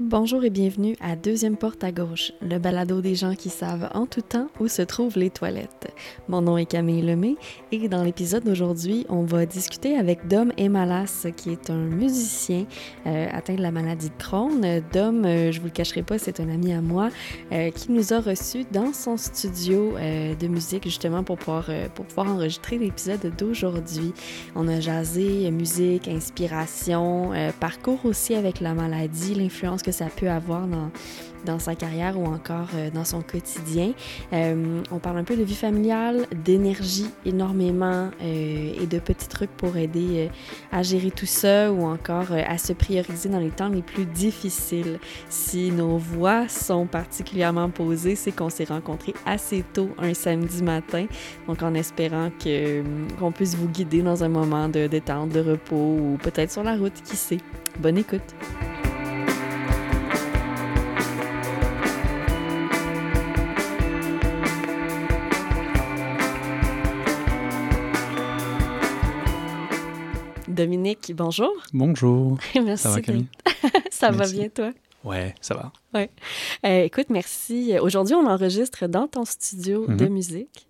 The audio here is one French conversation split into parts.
Bonjour et bienvenue à Deuxième Porte à gauche, le balado des gens qui savent en tout temps où se trouvent les toilettes. Mon nom est Camille Lemay et dans l'épisode d'aujourd'hui, on va discuter avec Dom Emalas, qui est un musicien euh, atteint de la maladie de Crohn. Dom, euh, je vous le cacherai pas, c'est un ami à moi euh, qui nous a reçus dans son studio euh, de musique justement pour pouvoir, pour pouvoir enregistrer l'épisode d'aujourd'hui. On a jasé musique, inspiration, parcours aussi avec la maladie, l'influence que ça peut avoir dans, dans sa carrière ou encore euh, dans son quotidien. Euh, on parle un peu de vie familiale, d'énergie énormément euh, et de petits trucs pour aider à gérer tout ça ou encore à se prioriser dans les temps les plus difficiles. Si nos voix sont particulièrement posées, c'est qu'on s'est rencontrés assez tôt un samedi matin, donc en espérant qu'on puisse vous guider dans un moment de détente, de repos ou peut-être sur la route, qui sait. Bonne écoute! Dominique, bonjour. Bonjour. merci. Ça va, Camille? ça va bien, toi? Ouais, ça va. Euh, écoute, merci. Aujourd'hui, on enregistre dans ton studio de Mhm. musique.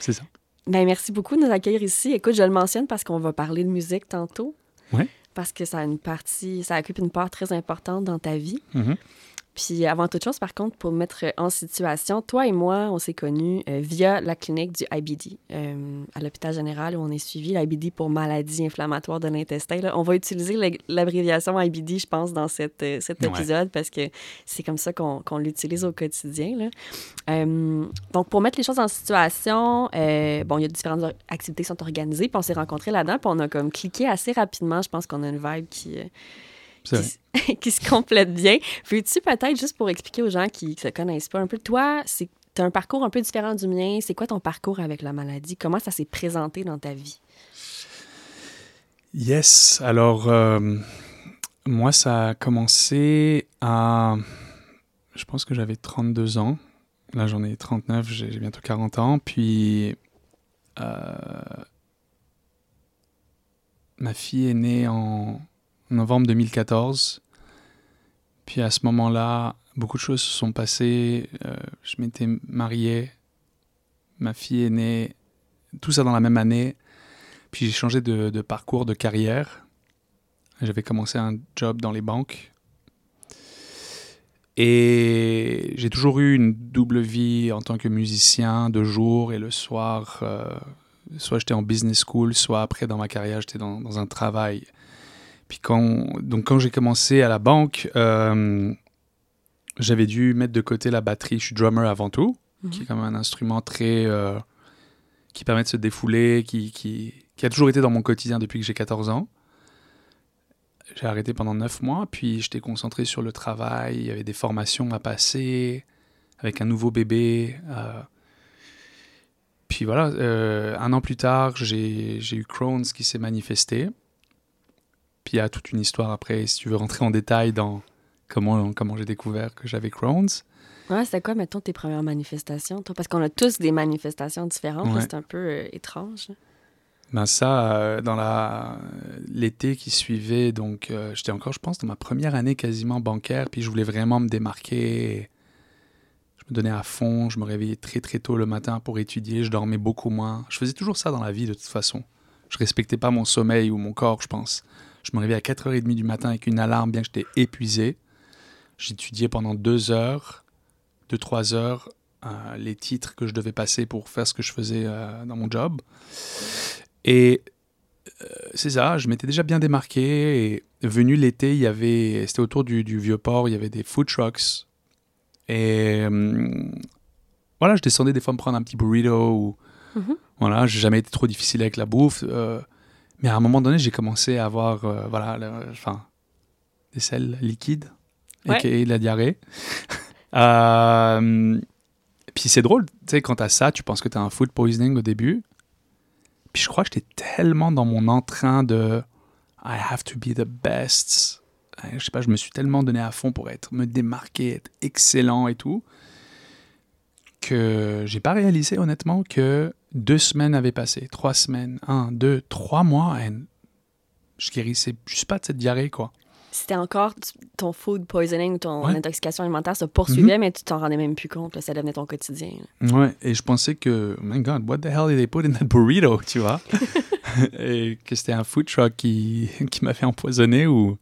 C'est ça. Ben, merci beaucoup de nous accueillir ici. Écoute, je le mentionne parce qu'on va parler de musique tantôt. Ouais. Parce que ça a une partie, ça occupe une part très importante dans ta vie. Mhm. Puis avant toute chose, par contre, pour mettre en situation, toi et moi, on s'est connus euh, via la clinique du IBD euh, à l'hôpital général où on est suivi, l'IBD pour maladie inflammatoire de l'intestin. On va utiliser l'abréviation IBD, je pense, dans cette, euh, cet Ouais. épisode parce que c'est comme ça qu'on l'utilise au quotidien. là. Donc, pour mettre les choses en situation, bon, il y a différentes activités qui sont organisées, puis on s'est rencontrés là-dedans, puis on a comme cliqué assez rapidement. Je pense qu'on a une vibe qui... qui, qui se complète bien. Veux-tu peut-être, juste pour expliquer aux gens qui ne se connaissent pas un peu, toi, c'est tu as un parcours un peu différent du mien. C'est quoi ton parcours avec la maladie? Comment ça s'est présenté dans ta vie? Yes. Alors, euh, moi, ça a commencé à. Je pense que j'avais 32 ans. Là, j'en ai 39, j'ai j'ai bientôt 40 ans. Puis. euh, ma fille est née en novembre 2014. Puis à ce moment-là, beaucoup de choses se sont passées. Euh, je m'étais marié. Ma fille est née. Tout ça dans la même année. Puis j'ai changé de, parcours de carrière. J'avais commencé un job dans les banques. Et j'ai toujours eu une double vie en tant que musicien de jour et le soir. euh, soit j'étais en business school, soit après dans ma carrière, j'étais dans un travail. Puis quand, donc quand j'ai commencé à la banque, euh, j'avais dû mettre de côté la batterie. Je suis drummer avant tout, qui est quand même un instrument très... euh, qui permet de se défouler, qui, qui, qui a toujours été dans mon quotidien depuis que j'ai 14 ans. J'ai arrêté pendant 9 mois, puis j'étais concentré sur le travail, il y avait des formations à passer, avec un nouveau bébé. euh. Puis voilà, euh, un an plus tard, j'ai j'ai eu Crohn's qui s'est manifesté. Puis il y a toute une histoire après, si tu veux rentrer en détail dans comment, comment j'ai découvert que j'avais Crohn's. Ouais, c'était quoi, mettons, tes premières manifestations? Toi? Parce qu'on a tous des manifestations différentes. Ouais. C'est un peu euh, étrange. Ben ça, euh, dans la l'été qui suivait, donc euh, j'étais encore, je pense, dans ma première année quasiment bancaire, puis je voulais vraiment me démarquer. Je me donnais à fond, je me réveillais très très tôt le matin pour étudier, je dormais beaucoup moins. Je faisais toujours ça dans la vie de toute façon. Je respectais pas mon sommeil ou mon corps, je pense. Je me réveillais à 4h30 du matin avec une alarme, bien que j'étais épuisé. J'étudiais pendant deux heures, deux, trois heures, euh, les titres que je devais passer pour faire ce que je faisais euh, dans mon job. Et euh, c'est ça, je m'étais déjà bien démarqué. Et venu l'été, il y avait, c'était autour du, du vieux port, il y avait des food trucks. Et euh, voilà, je descendais des fois me prendre un petit burrito. Ou, Mhm. Voilà, j'ai jamais été trop difficile avec la bouffe. euh, mais à un moment donné, j'ai commencé à avoir, euh, voilà, le- enfin, des selles liquides, Ouais. de la diarrhée. Euh, puis c'est drôle, tu sais, quand t'as ça, tu penses que t'as un food poisoning au début. Puis je crois que j'étais tellement dans mon entrain de I have to be the best. Euh, Je sais pas, je me suis tellement donné à fond pour être, me démarquer, être excellent et tout, que j'ai pas réalisé honnêtement que deux semaines avaient passé, trois semaines, un, deux, trois mois, et je guérissais juste pas de cette diarrhée, quoi. c'était encore ton food poisoning ou ton Ouais. intoxication alimentaire se poursuivait, Mhm. mais tu t'en rendais même plus compte. là, ça devenait ton quotidien. là. Ouais, et je pensais que, oh my God, what the hell did they put in that burrito, tu vois? et que c'était un food truck qui, qui m'a fait empoisonner ou.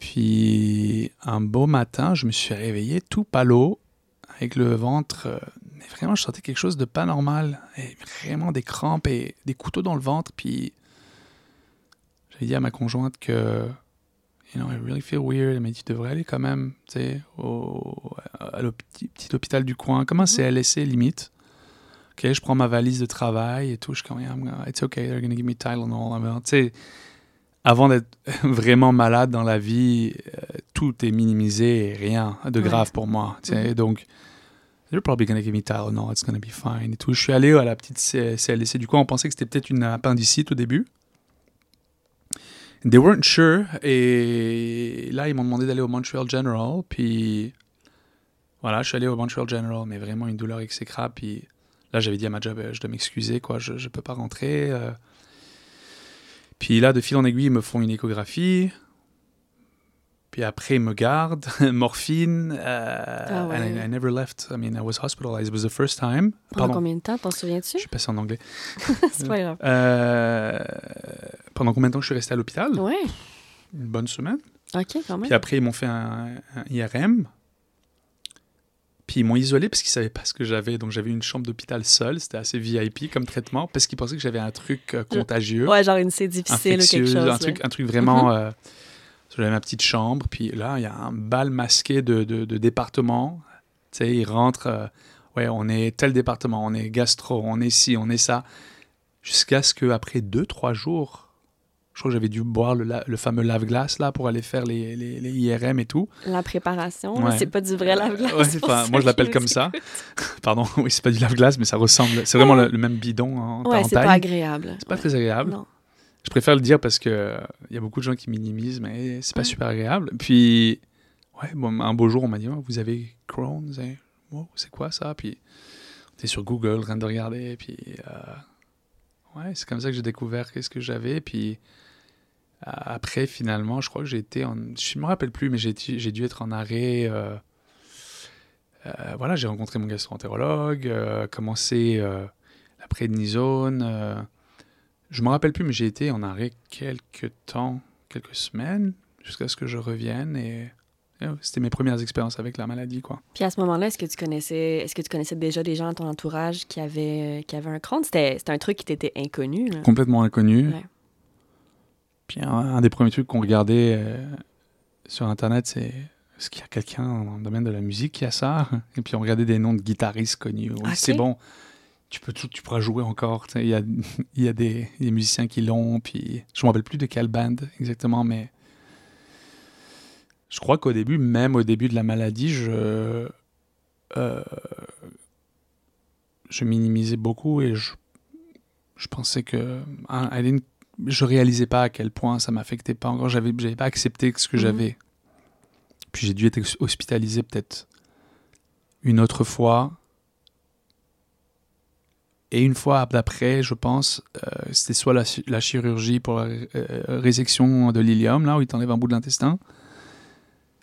Puis, un beau matin, je me suis réveillé tout palo, avec le ventre. Mais vraiment, je sentais quelque chose de pas normal. Et vraiment des crampes et des couteaux dans le ventre. Puis, j'ai dit à ma conjointe que. You know, I really feel weird. Elle m'a dit, tu devrais aller quand même, tu sais, au, à petit, hôpital du coin, comme un CLSC limite. Ok, je prends ma valise de travail et tout. Je suis comme, yeah, I'm gonna- it's okay, they're gonna give me Tylenol. Tu sais, avant d'être vraiment malade dans la vie, euh, tout est minimisé et rien de Ouais. grave pour moi. Tu sais, Mhm. donc, they're probably gonna give me Tylenol, it's gonna be fine et tout. Je suis allé à la petite C- CLSC du coin. On pensait que c'était peut-être une appendicite au début. They weren't sure. Et là, ils m'ont demandé d'aller au Montreal General. Puis voilà, je suis allé au Montreal General, mais vraiment une douleur exécrable. Puis là, j'avais dit à ma job, euh, je dois m'excuser, quoi, je ne peux pas rentrer. euh. Puis là, de fil en aiguille, ils me font une échographie. Puis après, ils me gardent, morphine. euh, Ah ouais. and I, I never left. I mean, I was hospitalized. It was the first time. Pendant Pardon, combien de temps, t'en souviens-tu? je suis passé en anglais. C'est pas grave. Euh, pendant combien de temps je suis resté à l'hôpital? Ouais, Une bonne semaine. ok, quand même. Puis après, ils m'ont fait un, un IRM. Puis ils m'ont isolé parce qu'ils savaient pas ce que j'avais. Donc j'avais une chambre d'hôpital seule. C'était assez VIP comme traitement parce qu'ils pensaient que j'avais un truc euh, contagieux, Ouais, genre une C difficile ou quelque chose. un truc, un truc vraiment. euh, j'avais ma petite chambre. Puis là, il y a un bal masqué de, de, de départements. Tu sais, ils rentrent. euh, ouais, on est tel département, on est gastro, on est ci, on est ça. Jusqu'à ce qu'après deux, trois jours, je crois que j'avais dû boire le, la- le fameux lave-glace là pour aller faire les, les, les IRM et tout. La préparation, Ouais. c'est pas du vrai lave-glace. Ouais, pas- ceux moi je l'appelle comme ça. Pardon, oui, c'est pas du lave-glace, mais ça ressemble. C'est vraiment le, le même bidon en, Ouais, c'est pas agréable. C'est pas très agréable. Non. Je préfère le dire parce que euh, il y a beaucoup de gens qui minimisent, mais c'est pas Ouais. super agréable. Puis, ouais, bon, un beau jour, on m'a dit, Oh, vous avez Crohn's, hein? Wow, c'est quoi ça? Puis, on était sur Google, en train de regarder, puis euh, ouais, c'est comme ça que j'ai découvert qu'est-ce que j'avais. Puis euh, après, finalement, je crois que j'ai été en, je me rappelle plus, mais j'ai dû être en arrêt. euh, euh, voilà, j'ai rencontré mon gastro-entérologue, euh, commencé euh, la prédnisone. Euh, je me rappelle plus, mais j'ai été en arrêt quelques temps, quelques semaines, jusqu'à ce que je revienne. Et, c'était mes premières expériences avec la maladie, quoi. Puis à ce moment-là, est-ce que tu connaissais est-ce que tu connaissais déjà des gens dans ton entourage qui avaient, qui avaient un Crohn? C'était c'était un truc qui t'était inconnu. Là. Complètement inconnu. Ouais. Puis un, un des premiers trucs qu'on regardait euh, sur Internet, c'est est-ce qu'il y a quelqu'un dans le domaine de la musique qui a ça? Et puis on regardait des noms de guitaristes connus. Oui, Ok. C'est bon, tu, peux, tu pourras jouer encore. Il y a, y a des, des musiciens qui l'ont. Puis je me rappelle plus de quelle band exactement, mais je crois qu'au début, même au début de la maladie, je, euh, je minimisais beaucoup et je, je pensais que hein, I didn't- je réalisais pas à quel point ça m'affectait pas encore. J'avais, j'avais pas accepté ce que Mhm. j'avais. Puis j'ai dû être hospitalisé peut-être une autre fois. Et une fois d'après, je pense, euh, c'était soit la, chi- la chirurgie pour la euh, résection de l'ilium, là où ils t'enlèvent un bout de l'intestin.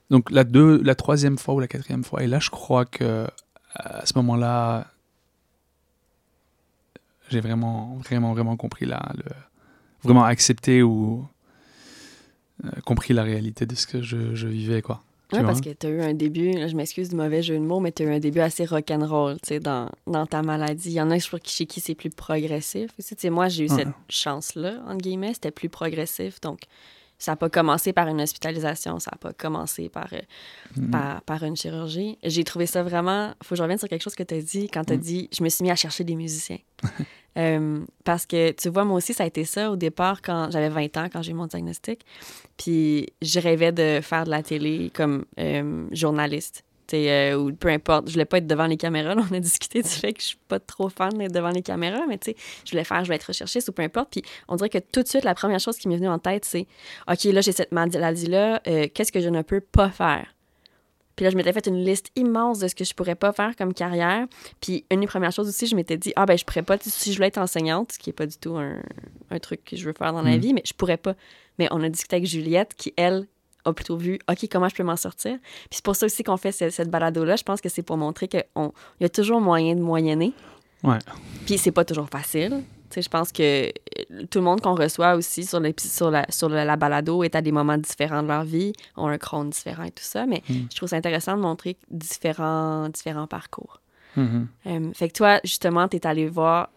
Donc la, deux, la troisième fois ou la quatrième fois. Et là, je crois que à ce moment-là, j'ai vraiment, vraiment, vraiment compris là, vraiment accepté ou euh, compris la réalité de ce que je, je vivais, quoi. Vois? parce que tu as eu un début, là, je m'excuse du mauvais jeu de mots, mais tu as eu un début assez rock'n'roll, tu sais, dans, dans ta maladie. Il y en a chez qui c'est plus progressif. aussi. Tu sais, moi, j'ai eu Ouais. cette chance-là, entre guillemets, c'était plus progressif. Donc, ça n'a pas commencé par une hospitalisation, ça n'a pas commencé par, euh, Mhm. par, par une chirurgie. J'ai trouvé ça vraiment... faut que je revienne sur quelque chose que tu as dit quand tu as Mhm. dit « je me suis mis à chercher des musiciens ». Euh, parce que, tu vois, moi aussi, ça a été ça au départ quand j'avais 20 ans, quand j'ai eu mon diagnostic. Puis je rêvais de faire de la télé comme euh, journaliste. Euh, ou peu importe, je voulais pas être devant les caméras. là, on a discuté du fait que je suis pas trop fan d'être devant les caméras, mais tu sais, je voulais faire, je voulais être recherchiste ou peu importe. Puis on dirait que tout de suite, la première chose qui m'est venue en tête, c'est OK, là, j'ai cette maladie-là, euh, qu'est-ce que je ne peux pas faire? Puis là, je m'étais fait une liste immense de ce que je pourrais pas faire comme carrière. Puis une des premières choses aussi, je m'étais dit, ah ben je pourrais pas, si je voulais être enseignante, ce qui est pas du tout un, un truc que je veux faire dans la Mm. vie, mais je pourrais pas. Mais on a discuté avec Juliette, qui, elle, a plutôt vu, OK, comment je peux m'en sortir? Puis c'est pour ça aussi qu'on fait cette, cette balado-là. Je pense que c'est pour montrer qu'il y a toujours moyen de moyenner. Ouais. Puis c'est pas toujours facile. Je pense que euh, tout le monde qu'on reçoit aussi sur, les, sur, la, sur la, la balado est à des moments différents de leur vie, ont un crâne différent et tout ça. Mais Mm. je trouve ça intéressant de montrer différents, différents parcours. Mhm. Euh, fait que toi, justement, tu es allé voir.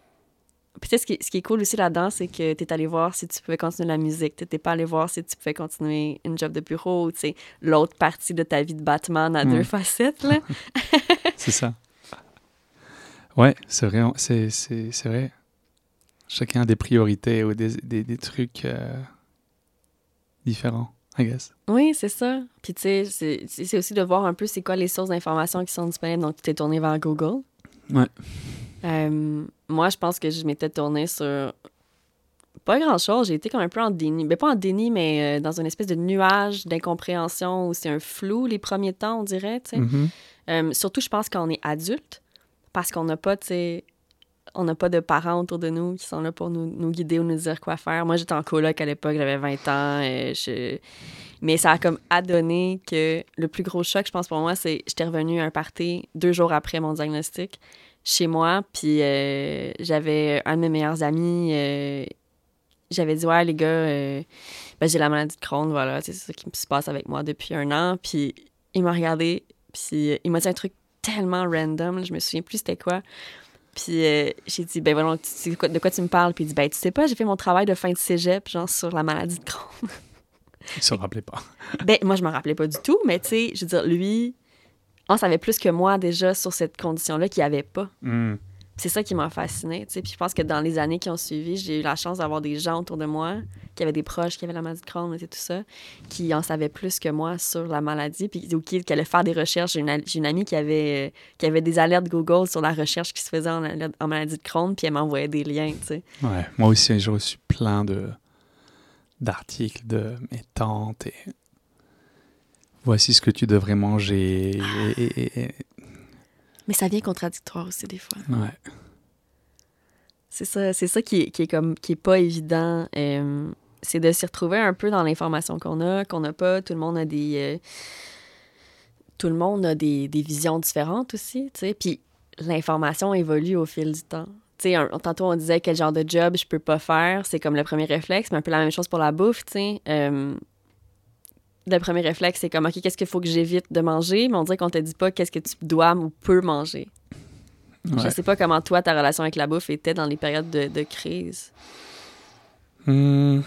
Puis tu sais, ce qui, ce qui est cool aussi là-dedans, c'est que tu es allé voir si tu pouvais continuer la musique. Tu pas allé voir si tu pouvais continuer une job de bureau ou tu sais, l'autre partie de ta vie de Batman à deux facettes. Là. C'est ça. Ouais, c'est vrai. C'est, c'est, c'est vrai. Chacun a des priorités ou des, des, des trucs euh, différents, I guess. Oui, c'est ça. Puis tu sais, c'est- c'est c'est aussi de voir un peu c'est quoi les sources d'informations qui sont disponibles. Donc, tu t'es tourné vers Google. Ouais. Euh, moi, je pense que je m'étais tournée sur pas grand-chose. J'ai été comme un peu en déni. Ben, pas en déni, mais euh, dans une espèce de nuage d'incompréhension où c'est un flou les premiers temps, on dirait, tu sais. Mhm. Euh, surtout, je pense quand on est adulte, parce qu'on n'a pas, tu sais, on n'a pas de parents autour de nous qui sont là pour nous, nous guider ou nous dire quoi faire. Moi, j'étais en coloc à l'époque, j'avais 20 ans. je... Mais ça a comme adonné que le plus gros choc, je pense, pour moi, c'est j'étais revenue à un party deux jours après mon diagnostic chez moi, puis euh, j'avais un de mes meilleurs amis. euh, j'avais dit, ouais, les gars, euh, ben, j'ai la maladie de Crohn, voilà, c'est ça qui se passe avec moi depuis un an. Puis il m'a regardé, puis euh, il m'a dit un truc tellement random, là, je me souviens plus c'était quoi. Puis euh, j'ai dit, ben voilà, tu sais quoi- de quoi tu me parles? Puis il dit, ben tu sais pas, j'ai fait mon travail de fin de cégep, genre sur la maladie de Crohn. Il se rappelait pas. ben moi, je m'en rappelais pas du tout, mais tu sais, je veux dire, lui, on savait plus que moi déjà sur cette condition-là qu'il n'y avait pas. Mhm. C'est ça qui m'a fascinée. Puis je pense que dans les années qui ont suivi, j'ai eu la chance d'avoir des gens autour de moi, qui avaient des proches qui avaient la maladie de Crohn et tout ça, qui en savaient plus que moi sur la maladie, puis ou qui, qui allaient faire des recherches. J'ai une, amie qui avait, euh, qui avait des alertes Google sur la recherche qui se faisait en, maladie de Crohn, puis elle m'envoyait des liens, tu sais. Ouais, moi aussi, j'ai reçu plein de d'articles de mes tantes et voici ce que tu devrais manger. Et, et- et- Mais ça vient contradictoire aussi des fois. ouais. C'est ça, c'est ça qui est, qui est comme qui est pas évident. euh, c'est de s'y retrouver un peu dans l'information qu'on a, qu'on n'a pas. Tout le monde a des euh, tout le monde a des, des visions différentes aussi, tu sais. Puis l'information évolue au fil du temps. Tu sais, un- tantôt on disait quel genre de job je peux pas faire, c'est comme le premier réflexe, mais un peu la même chose pour la bouffe, tu sais. Euh, le premier réflexe, c'est comme, OK, qu'est-ce qu'il faut que j'évite de manger? Mais on dirait qu'on te dit pas qu'est-ce que tu dois ou peux manger. Je Ouais. sais pas comment toi, ta relation avec la bouffe était dans les périodes de, de crise. Hmm,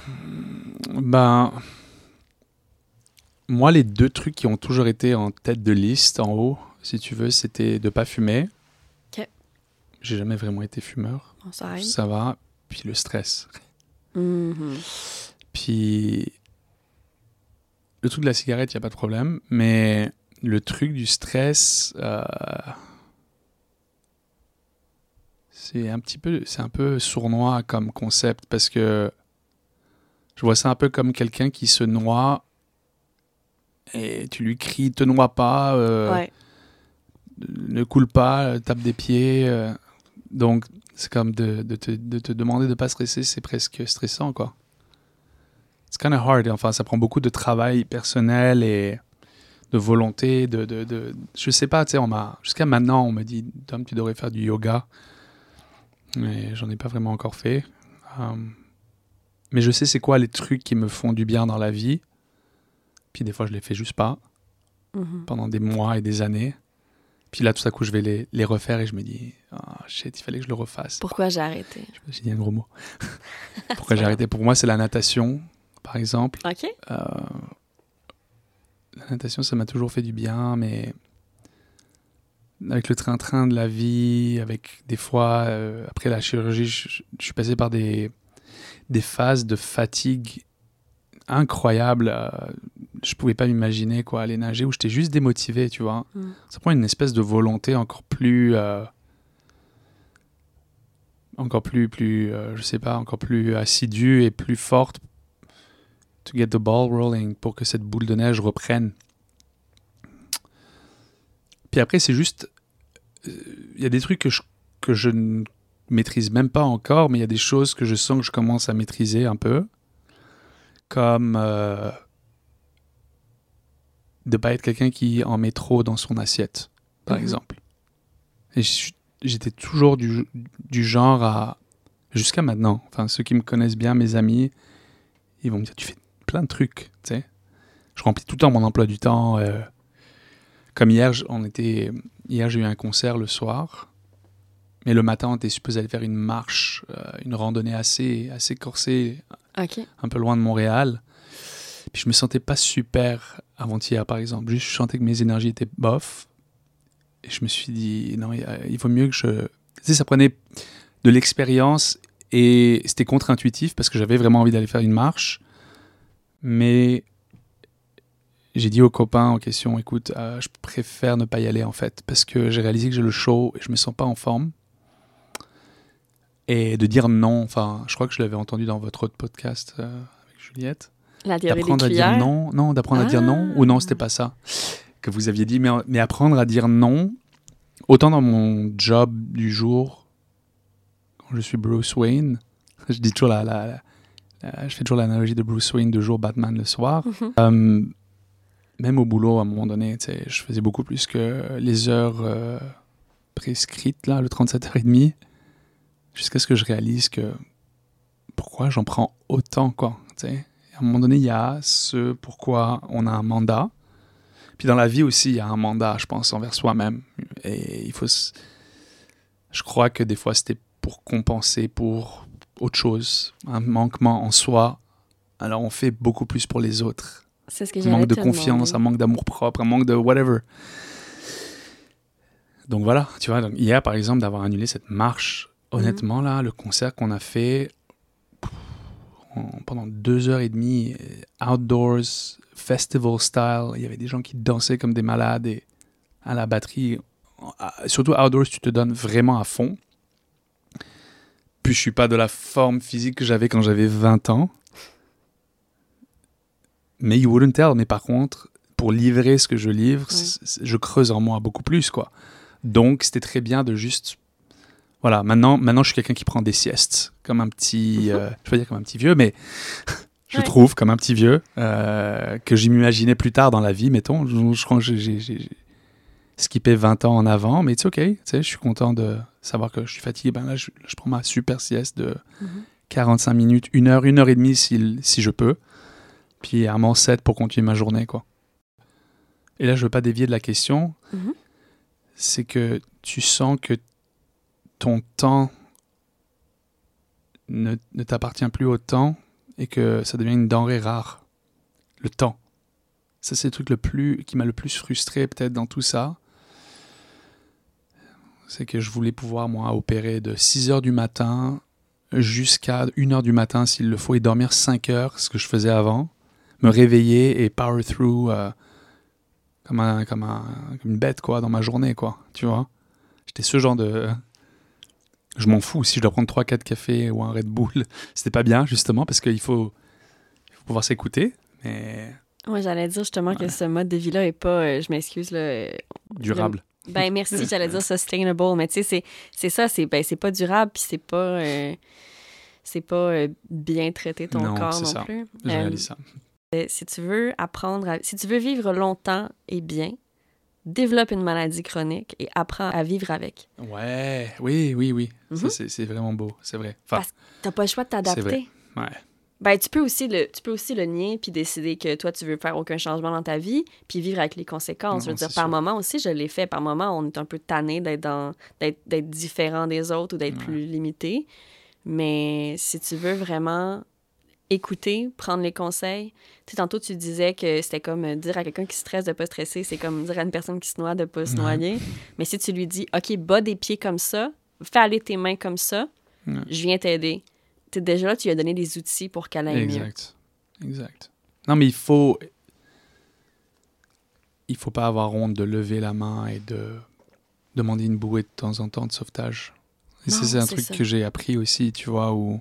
ben, moi, les deux trucs qui ont toujours été en tête de liste, en haut, si tu veux, c'était de pas fumer. Ok. J'ai jamais vraiment été fumeur. Ça va. Puis le stress. Mhm. Puis le truc de la cigarette, il n'y a pas de problème. Mais le truc du stress, euh, c'est un petit peu, c'est un peu sournois comme concept parce que je vois ça un peu comme quelqu'un qui se noie et tu lui cries te noie pas, euh, Ouais. ne coule pas, tape des pieds. euh. donc c'est comme de, de te, de te demander de pas stresser, c'est presque stressant quoi. C'est kind of hard. Enfin, ça prend beaucoup de travail personnel et de volonté. De, de, de... Je sais pas, tu sais, jusqu'à maintenant, on me dit, Tom, tu devrais faire du yoga. Mais j'en ai pas vraiment encore fait. Um, mais je sais c'est quoi les trucs qui me font du bien dans la vie. Puis des fois, je les fais juste pas Mhm. pendant des mois et des années. Puis là, tout à coup, je vais les, les refaire et je me dis, ah shit, il fallait que je le refasse. Pourquoi j'ai arrêté? J'ai dit un gros mot. Pourquoi j'ai arrêté? Pour moi, c'est la natation, par exemple. OK. Euh, la natation, ça m'a toujours fait du bien, mais avec le train-train de la vie, avec des fois, euh, après la chirurgie, je, suis passé par des, des phases de fatigue incroyables. euh, je pouvais pas m'imaginer quoi aller nager où j'étais juste démotivé, tu vois. Mm. Ça prend une espèce de volonté encore plus, euh, encore plus, plus, je sais pas, encore plus assidue et plus forte to get the ball rolling pour que cette boule de neige reprenne. Puis après, c'est juste. euh, Il y a des trucs que je, que je ne maîtrise même pas encore, mais il y a des choses que je sens que je commence à maîtriser un peu. Comme. Euh, de pas être quelqu'un qui en met trop dans son assiette, par Mhm. exemple. Et j'étais toujours du, du genre à. Jusqu'à maintenant. Enfin, ceux qui me connaissent bien, mes amis, ils vont me dire Tu fais plein de trucs, tu sais. Je remplis tout le temps mon emploi du temps. euh, comme hier, on était, hier j'ai eu un concert le soir, mais le matin on était supposé aller faire une marche, euh, une randonnée assez, assez corsée, un peu loin de Montréal. Puis je me sentais pas super avant-hier, par exemple. Juste, je sentais que mes énergies étaient bof. Et je me suis dit, non, il il vaut mieux que je. Tu sais, ça prenait de l'expérience et c'était contre-intuitif parce que j'avais vraiment envie d'aller faire une marche. Mais j'ai dit aux copains en question, écoute, euh, je préfère ne pas y aller en fait parce que j'ai réalisé que j'ai le show et je me sens pas en forme. Et de dire non, enfin, je crois que je l'avais entendu dans votre autre podcast euh, avec Juliette d'apprendre à dire non, non, d'apprendre à dire non, ou non, c'était pas ça que vous aviez dit, mais, mais apprendre à dire non, autant dans mon job du jour, quand je suis Bruce Wayne, je dis toujours la- la- je fais toujours l'analogie de Bruce Wayne de jour, Batman le soir. Mhm. Euh, même au boulot, à un moment donné, je faisais beaucoup plus que les heures euh, prescrites, là, le 37h30, jusqu'à ce que je réalise que pourquoi j'en prends autant, quoi. À un moment donné, il y a ce pourquoi on a un mandat. Puis dans la vie aussi, il y a un mandat, je pense, envers soi-même. Et il faut. Je crois que des fois, c'était pour compenser pour autre chose, un manquement en soi. Alors on fait beaucoup plus pour les autres C'est ce que un manque de confiance, un manque d'amour propre, un manque de whatever. Donc voilà, tu vois, donc hier par exemple, d'avoir annulé cette marche, honnêtement là, le concert qu'on a fait pff, pendant deux heures et demie, outdoors, festival style, il y avait des gens qui dansaient comme des malades et à la batterie, surtout outdoors, tu te donnes vraiment à fond. Puis je suis pas de la forme physique que j'avais quand j'avais 20 ans. Mais you wouldn't tell. Mais par contre, pour livrer ce que je livre, je creuse en moi beaucoup plus, quoi. Donc, c'était très bien de juste... Voilà, maintenant, maintenant je suis quelqu'un qui prend des siestes, comme un petit... euh, je veux dire comme un petit vieux, mais je Ouais. trouve comme un petit vieux, euh, que j'imaginais plus tard dans la vie, mettons. Je, je crois que j'ai- skippé 20 ans en avant, mais c'est OK. Tu sais, je suis content de savoir que je suis fatigué. Ben là, je, je prends ma super sieste de Mhm. 45 minutes, une heure, une heure et demie si, si je peux. Puis un moment 7 pour continuer ma journée, quoi. Et là, je veux pas dévier de la question. Mhm. C'est que tu sens que ton temps ne, ne t'appartient plus autant et que ça devient une denrée rare. Le temps. Ça, c'est le truc le plus, qui m'a le plus frustré peut-être dans tout ça. C'est que je voulais pouvoir, moi, opérer de 6 heures du matin jusqu'à 1 heure du matin s'il le faut et dormir 5 heures, ce que je faisais avant. Me réveiller et power through euh, comme, un, comme, un, comme une bête, quoi, dans ma journée, quoi. Tu vois J'étais ce genre de. Je m'en fous si je dois prendre 3-4 cafés ou un Red Bull. C'était pas bien, justement, parce qu'il faut, il faut pouvoir s'écouter. Mais Ouais, j'allais dire justement que ce mode de vie-là est pas, euh, je m'excuse, là, euh, durable. Ben merci, j'allais dire sustainable, mais tu sais, c'est- ça, c'est ben, pas durable, puis c'est pas, euh, c'est pas euh, bien traiter ton Non, corps non ça. plus. Je Euh, réalise ça. euh, si tu veux apprendre, à- si tu veux vivre longtemps et bien, développe une maladie chronique et apprends à vivre avec. Ouais, oui, oui, oui. Mhm. c'est c'est vraiment beau, c'est vrai. Enfin, Parce- T'as pas le choix de t'adapter. ouais. Ben, tu peux aussi le, tu peux aussi le nier puis décider que toi, tu veux faire aucun changement dans ta vie puis vivre avec les conséquences. Je veux dire, par moment aussi, je l'ai fait. Par moment, on est un peu tanné d'être dans, d'être, d'être différent des autres ou d'être Ouais. plus limité. Mais si tu veux vraiment écouter, prendre les conseils, tu sais, tantôt, tu disais que c'était comme euh, dire à quelqu'un qui stresse de pas stresser, c'est comme dire à une personne qui se noie de pas se Ouais. noyer. Mais si tu lui dis, OK, bas des pieds comme ça, fais aller tes mains comme ça, Ouais. je viens t'aider. T'es déjà là, tu lui as donné des outils pour qu'elle aille mieux. Exact. Exact. Non, mais il faut. Il faut pas avoir honte de lever la main et de demander une bouée de temps en temps de sauvetage. Et c'est un truc ça. que j'ai appris aussi, tu vois, où.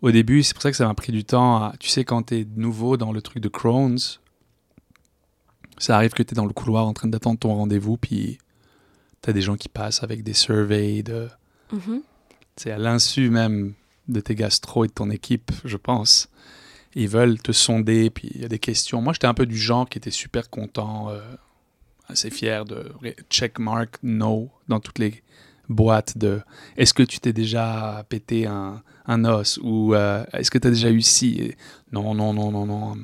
Au début, c'est pour ça que ça m'a pris du temps. à- Tu sais, quand tu es nouveau dans le truc de Crohn's, Ça arrive que tu es dans le couloir en train d'attendre ton rendez-vous, puis tu as des gens qui passent avec des surveys de. Mhm. C'est à l'insu même de tes gastro et de ton équipe, je pense. Ils veulent te sonder, puis il y a des questions. Moi, j'étais un peu du genre qui était super content, euh, assez fier de check mark no dans toutes les boîtes de est-ce que tu t'es déjà pété un, un os ou euh, est-ce que tu as déjà eu ci? Non, non, non, non, non.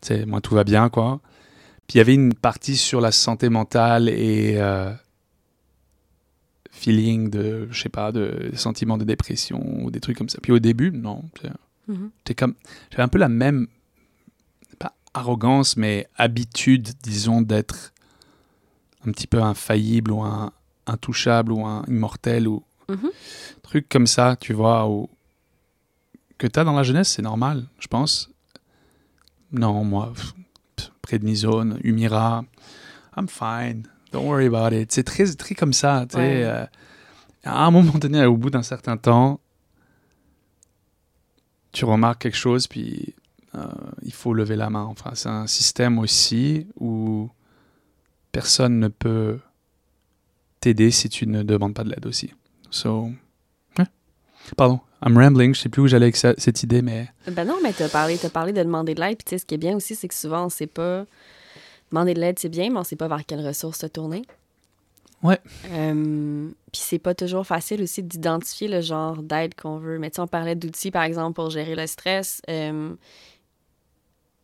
Tu moi, tout va bien, quoi. Puis il y avait une partie sur la santé mentale et euh, feeling de, je sais pas, de sentiments de dépression ou des trucs comme ça. Puis au début, non. comme, j'avais un peu la même, pas arrogance, mais habitude, disons, d'être un petit peu infaillible ou un intouchable ou un immortel ou Mhm. truc comme ça, tu vois, ou que tu as dans la jeunesse, c'est normal, je pense. Non, moi, pff, pff, prednisone, Humira, I'm fine, don't worry about it. C'est très, très comme ça, tu. Ouais. euh, à un moment donné, au bout d'un certain temps, tu remarques quelque chose, puis euh, il faut lever la main. Enfin, c'est un système aussi où personne ne peut t'aider si tu ne demandes pas de l'aide aussi. So, ouais. pardon, I'm rambling, je sais plus où j'allais avec ça- cette idée, mais Ben non, mais t'as parlé, t'as parlé de demander de l'aide. Puis tu sais, ce qui est bien aussi, c'est que souvent, on sait pas. Demander de l'aide, c'est bien, mais on sait pas vers quelles ressources se tourner. Ouais. Euh, puis c'est pas toujours facile aussi d'identifier le genre d'aide qu'on veut. Mais tu on parlait d'outils, par exemple, pour gérer le stress. Euh,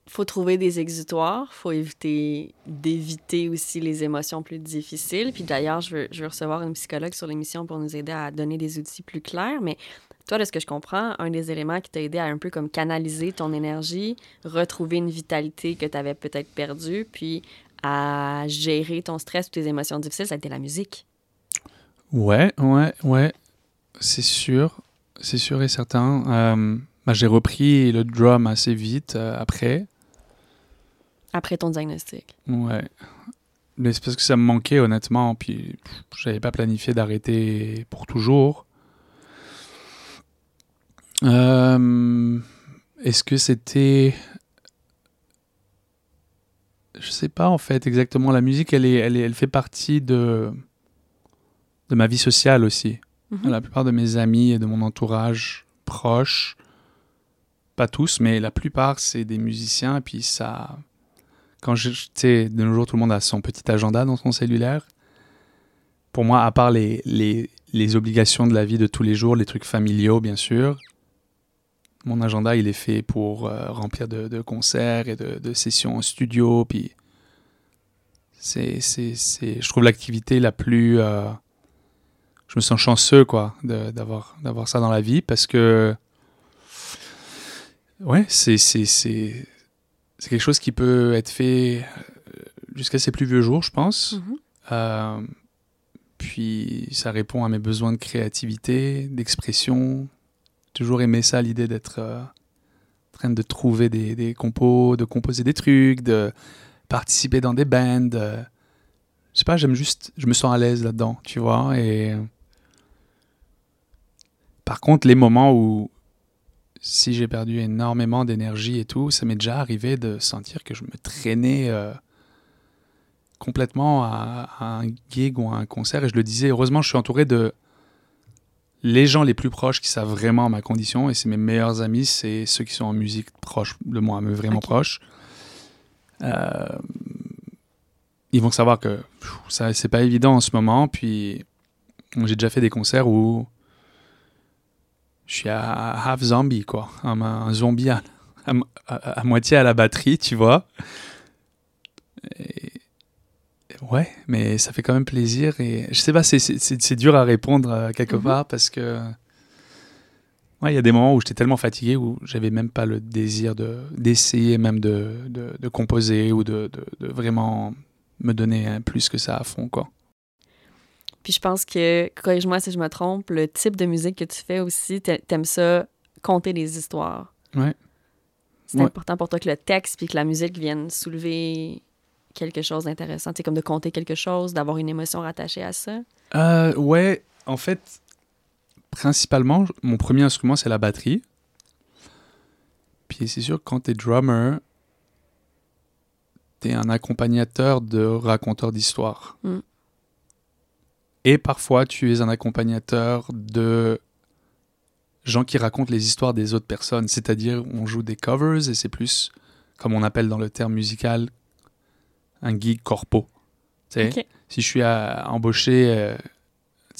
faut trouver des exutoires, faut éviter d'éviter aussi les émotions plus difficiles. Puis d'ailleurs, je veux, je veux recevoir une psychologue sur l'émission pour nous aider à donner des outils plus clairs. Mais toi, de ce que je comprends, un des éléments qui t'a aidé à un peu comme canaliser ton énergie, retrouver une vitalité que tu avais peut-être perdue, puis à gérer ton stress ou tes émotions difficiles, ça a été la musique. ouais, ouais, ouais, c'est sûr, c'est sûr et certain. Euh, bah, j'ai repris le drum assez vite euh, après. Après ton diagnostic. Ouais. Mais c'est parce que ça me manquait, honnêtement. Puis, j'avais pas planifié d'arrêter pour toujours. Euh, Est-ce que c'était. Je sais pas, en fait, exactement. La musique, elle, est, elle, est- elle fait partie de, de ma vie sociale aussi. Mhm. La plupart de mes amis et de mon entourage proche, pas tous, mais la plupart, c'est des musiciens. Et puis ça. Quand je. Tu sais, de nos jours, tout le monde a son petit agenda dans son cellulaire. Pour moi, à part les, les, les obligations de la vie de tous les jours, les trucs familiaux, bien sûr, mon agenda, il est fait pour euh, remplir de, de concerts et de, de sessions en studio. Puis. C'est, c'est, c'est, je trouve l'activité la plus. euh, je me sens chanceux quoi de- d'avoir d'avoir ça dans la vie parce que ouais c'est c'est c'est c'est quelque chose qui peut être fait euh, jusqu'à ses plus vieux jours je pense Mhm. Euh, puis ça répond à mes besoins de créativité d'expression toujours aimé ça l'idée d'être euh, en train de trouver des, compos de composer des trucs de participer dans des bands euh, je sais pas j'aime juste je me sens à l'aise là-dedans tu vois et par contre, les moments où, si j'ai perdu énormément d'énergie et tout, ça m'est déjà arrivé de sentir que je me traînais euh, complètement à, à un gig ou à un concert. Et je le disais, heureusement, je suis entouré de les gens les plus proches qui savent vraiment ma condition. Et c'est mes meilleurs amis, c'est ceux qui sont en musique proche de moi, mais vraiment Ok. proches. Euh, ils vont savoir que pff, ça, c'est pas évident en ce moment. Puis j'ai déjà fait des concerts où je suis à half zombie, quoi. Un, un zombie à, à, à- à moitié à la batterie, tu vois. Et- ouais, mais ça fait quand même plaisir. Et je sais pas, c'est- dur à répondre euh, quelque Mhm. part parce que. Ouais, il y a des moments où j'étais tellement fatigué où j'avais même pas le désir de d'essayer même de, de, de composer ou de, vraiment me donner hein, plus que ça à fond, quoi. Puis je pense que, corrige-moi si je me trompe, le type de musique que tu fais aussi, t'a- t'aimes ça, conter des histoires. Ouais. C'est Ouais. important pour toi que le texte puis que la musique vienne soulever quelque chose d'intéressant. C'est comme de conter quelque chose, d'avoir une émotion rattachée à ça? Euh, ouais, en fait, principalement, mon premier instrument, c'est la batterie. Puis c'est sûr quand t'es drummer, tu es un accompagnateur de raconteur d'histoire. Mm. Et parfois, tu es un accompagnateur de gens qui racontent les histoires des autres personnes. C'est-à-dire, on joue des covers et c'est plus, comme on appelle dans le terme musical, un gig corpo. Si je suis à- embauché, euh,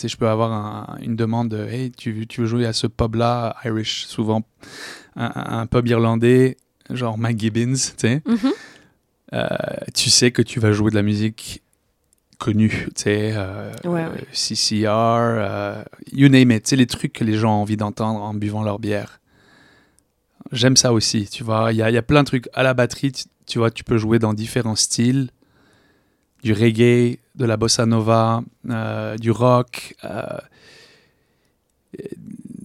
je peux avoir un- une demande de Hey, tu, veux- tu veux jouer à ce pub-là, Irish, souvent un, pub irlandais, genre Mike Gibbons, tu sais. Mhm. Euh, tu sais que tu vas jouer de la musique connue, tu sais, euh, Ouais, ouais. CCR, you name it, les trucs que les gens ont envie d'entendre en buvant leur bière. J'aime ça aussi, tu vois, il y a, y a plein de trucs. À la batterie, tu, tu vois, tu peux jouer dans différents styles, du reggae, de la bossa nova, euh, du rock, euh,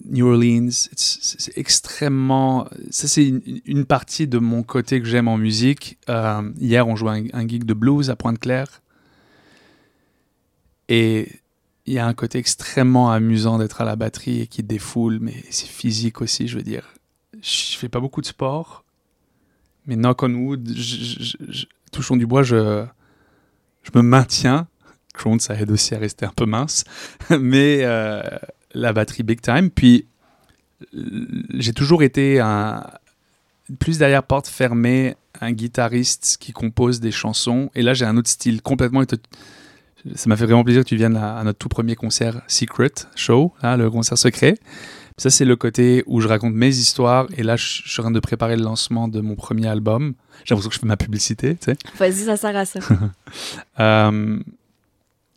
New Orleans, c'est extrêmement. Ça, c'est une, partie de mon côté que j'aime en musique. Euh, hier, on jouait un, un gig de blues à Pointe-Claire. Et il y a un côté extrêmement amusant d'être à la batterie et qui défoule, mais c'est physique aussi, je veux dire. Je fais pas beaucoup de sport, mais knock on wood, je- touchons du bois, je, je me maintiens. Crohn, ça aide aussi à rester un peu mince. mais euh, la batterie big time. Puis j'ai toujours été plus derrière porte fermée, un guitariste qui compose des chansons. Et là, j'ai un autre style complètement. Ça m'a fait vraiment plaisir que tu viennes à, notre tout premier concert Secret Show, le concert secret. Ça, c'est le côté où je raconte mes histoires. Et là, je, suis en train de préparer le lancement de mon premier album. J'ai l'impression que je fais ma publicité, tu sais. Vas-y, ça sert à ça. Euh,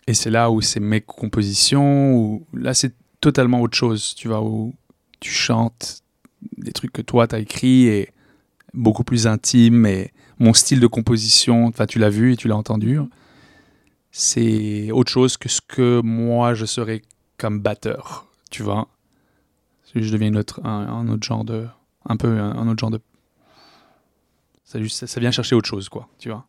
et c'est là où c'est mes compositions, où là c'est totalement autre chose, tu vois, où tu chantes des trucs que toi t'as écrit et beaucoup plus intime et mon style de composition, enfin tu l'as vu et tu l'as entendu, c'est autre chose que ce que moi je serais comme batteur, tu vois. Je deviens un, autre genre de, un peu un, autre genre de, ça, vient chercher autre chose quoi, tu vois.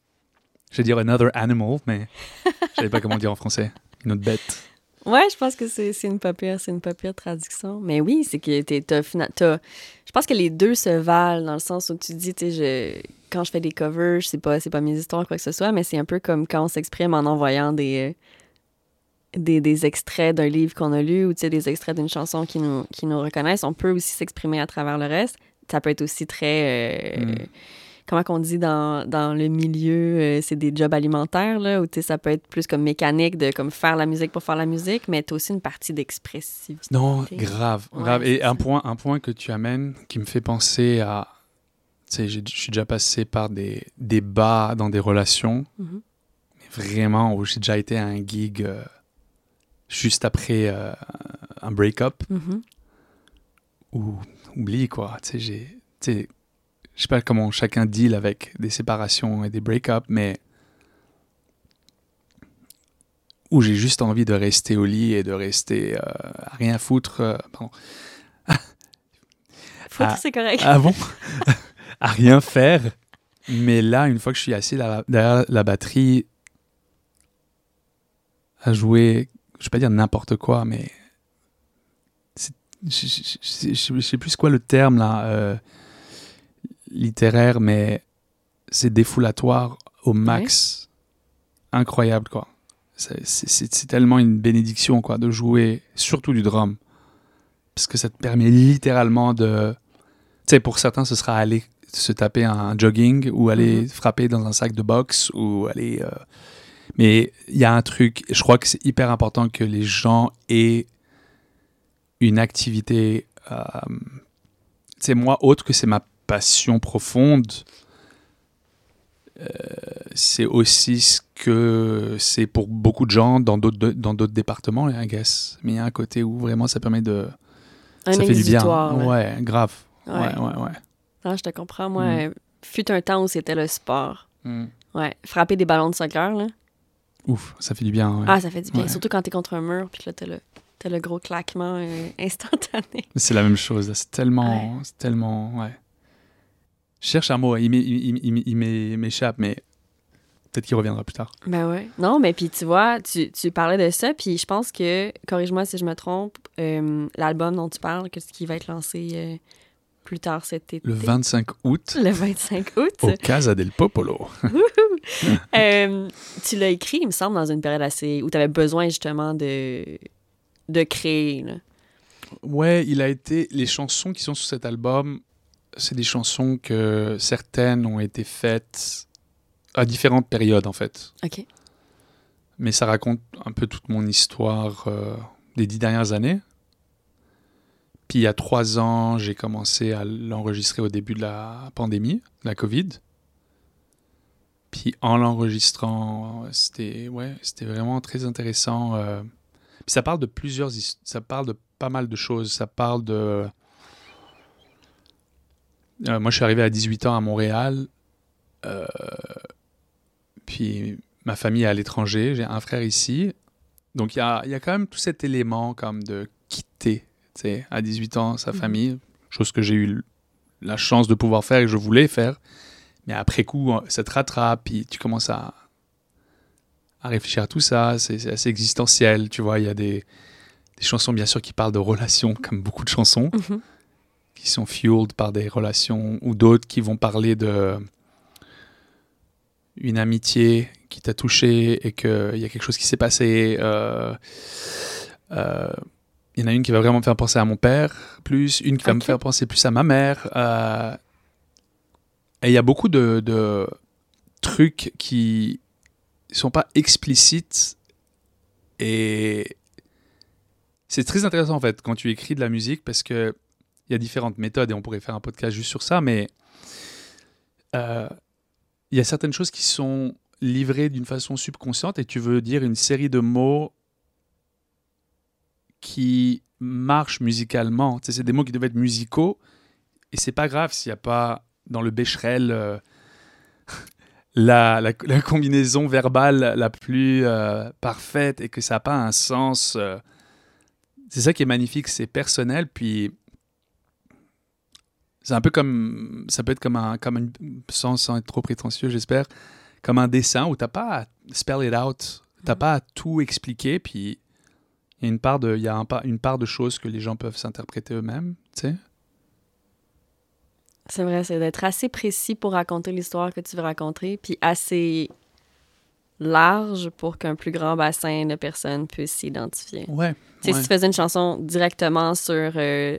Je vais dire another animal, mais je savais pas comment dire en français. Une autre bête. Ouais, je pense que c'est une pas pire, c'est une pas pire traduction. Mais oui, c'est que t'es, je pense que les deux se valent dans le sens où tu dis, tu quand je fais des covers, c'est pas, c'est pas mes histoires quoi que ce soit, mais c'est un peu comme quand on s'exprime en envoyant des, des, des extraits d'un livre qu'on a lu ou tu des extraits d'une chanson qui nous, qui nous reconnaissent. On peut aussi s'exprimer à travers le reste. Ça peut être aussi très. euh, Mm. Comment qu'on dit dans, dans le milieu, euh, c'est des jobs alimentaires, là, où tu sais, ça peut être plus comme mécanique de comme faire la musique pour faire la musique, mais t'as aussi une partie d'expressivité. Non, grave, Ouais, grave. Et un point, un point que tu amènes qui me fait penser à. Tu sais, je suis déjà passé par des débats dans des relations, mais vraiment où j'ai déjà été à un gig euh, juste après euh, un break-up, Mhm. ou oublie quoi. Tu sais, j'ai. Tu sais, je sais pas comment chacun deal avec des séparations et des break-ups, mais où j'ai juste envie de rester au lit et de rester euh, à rien foutre. euh, pardon. Foutre, c'est correct. Ah bon? À rien faire. Mais là, une fois que je suis assis derrière la batterie, à jouer, je vais pas dire n'importe quoi, mais je, je sais plus quoi le terme là, euh, littéraire, mais c'est défoulatoire au max, incroyable quoi. C'est- tellement une bénédiction quoi de jouer, surtout du drum, parce que ça te permet littéralement de, tu sais, pour certains ce sera aller se taper un jogging ou aller Mhm. frapper dans un sac de boxe ou aller euh, mais il y a un truc, je crois que c'est hyper important que les gens aient une activité. Euh, c'est moi, autre que c'est ma passion profonde, euh, c'est aussi ce que c'est pour beaucoup de gens dans d'autres dans d'autres départements, I guess. Mais il y a un côté où vraiment ça permet de. Un ça fait du bien. là. Ouais, grave. Ouais. Ouais, ouais, ouais. Non, je te comprends. Moi, Mm. euh, fut un temps où c'était le sport. Mm. Ouais, frapper des ballons de soccer, là. Ouf, ça fait du bien. ouais. Ah, ça fait du bien. Ouais. Surtout quand t'es contre un mur, puis là, t'as le, t'as le gros claquement euh, instantané. C'est la même chose. C'est tellement, c'est tellement, ouais. Je cherche un mot. Il m'é- il- il- il m'é- m'échappe, mais peut-être qu'il reviendra plus tard. Ben ouais. Non, mais puis tu vois, tu, tu parlais de ça, puis je pense que, corrige-moi si je me trompe, euh, l'album dont tu parles, que ce qui va être lancé euh, plus tard cet été? Le 25 août Le 25 août. au Casa del Popolo. Euh, tu l'as écrit, il me semble, dans une période assez. où tu avais besoin justement de, de créer. Là. Ouais, il a été. Les chansons qui sont sur cet album, c'est des chansons que certaines ont été faites à différentes périodes, en fait. OK. Mais ça raconte un peu toute mon histoire euh, des dix dernières années. Puis il y a trois ans, j'ai commencé à l'enregistrer au début de la pandémie, de la Covid. Puis en l'enregistrant, c'était ouais, c'était vraiment très intéressant. euh. Puis ça parle de plusieurs, ça parle de pas mal de choses. Ça parle de. Euh, moi, je suis arrivé à 18 ans à Montréal. Euh, puis ma famille est à l'étranger. J'ai un frère ici. Donc il y a, y a quand même tout cet élément comme de quitter, tu sais, à 18 ans, sa Mhm. famille. Chose que j'ai eu la chance de pouvoir faire et que je voulais faire. Mais après coup, ça te rattrape, puis tu commences à, à réfléchir à tout ça. C'est assez existentiel, tu vois. Il y a des, des chansons, bien sûr, qui parlent de relations, comme beaucoup de chansons, Mhm. qui sont fueled par des relations, ou d'autres qui vont parler de une amitié qui t'a touché et qu'il y a quelque chose qui s'est passé. euh, euh, il y en a une qui va vraiment me faire penser à mon père, plus une qui va me faire penser plus à ma mère. euh, et il y a beaucoup de, trucs qui sont pas explicites et c'est très intéressant en fait quand tu écris de la musique parce que il y a différentes méthodes et on pourrait faire un podcast juste sur ça, mais euh, il y a certaines choses qui sont livrées d'une façon subconsciente et tu veux dire une série de mots qui marchent musicalement. C'est des mots qui devaient être musicaux et c'est pas grave s'il n'y a pas dans le Becherel euh, la, la- la combinaison verbale la plus euh, parfaite et que ça n'a pas un sens. euh, c'est ça qui est magnifique, c'est personnel, puis c'est un peu comme ça peut être comme un comme une, sans, sans être trop prétentieux, j'espère, comme un dessin où t'as pas à spell it out, t'as Mhm. pas à tout expliquer, puis il y a une part de il y a un une part de choses que les gens peuvent s'interpréter eux-mêmes, tu sais. C'est vrai, c'est d'être assez précis pour raconter l'histoire que tu veux raconter, puis assez large pour qu'un plus grand bassin de personnes puisse s'identifier. Ouais. Tu sais, ouais. si tu faisais une chanson directement sur euh,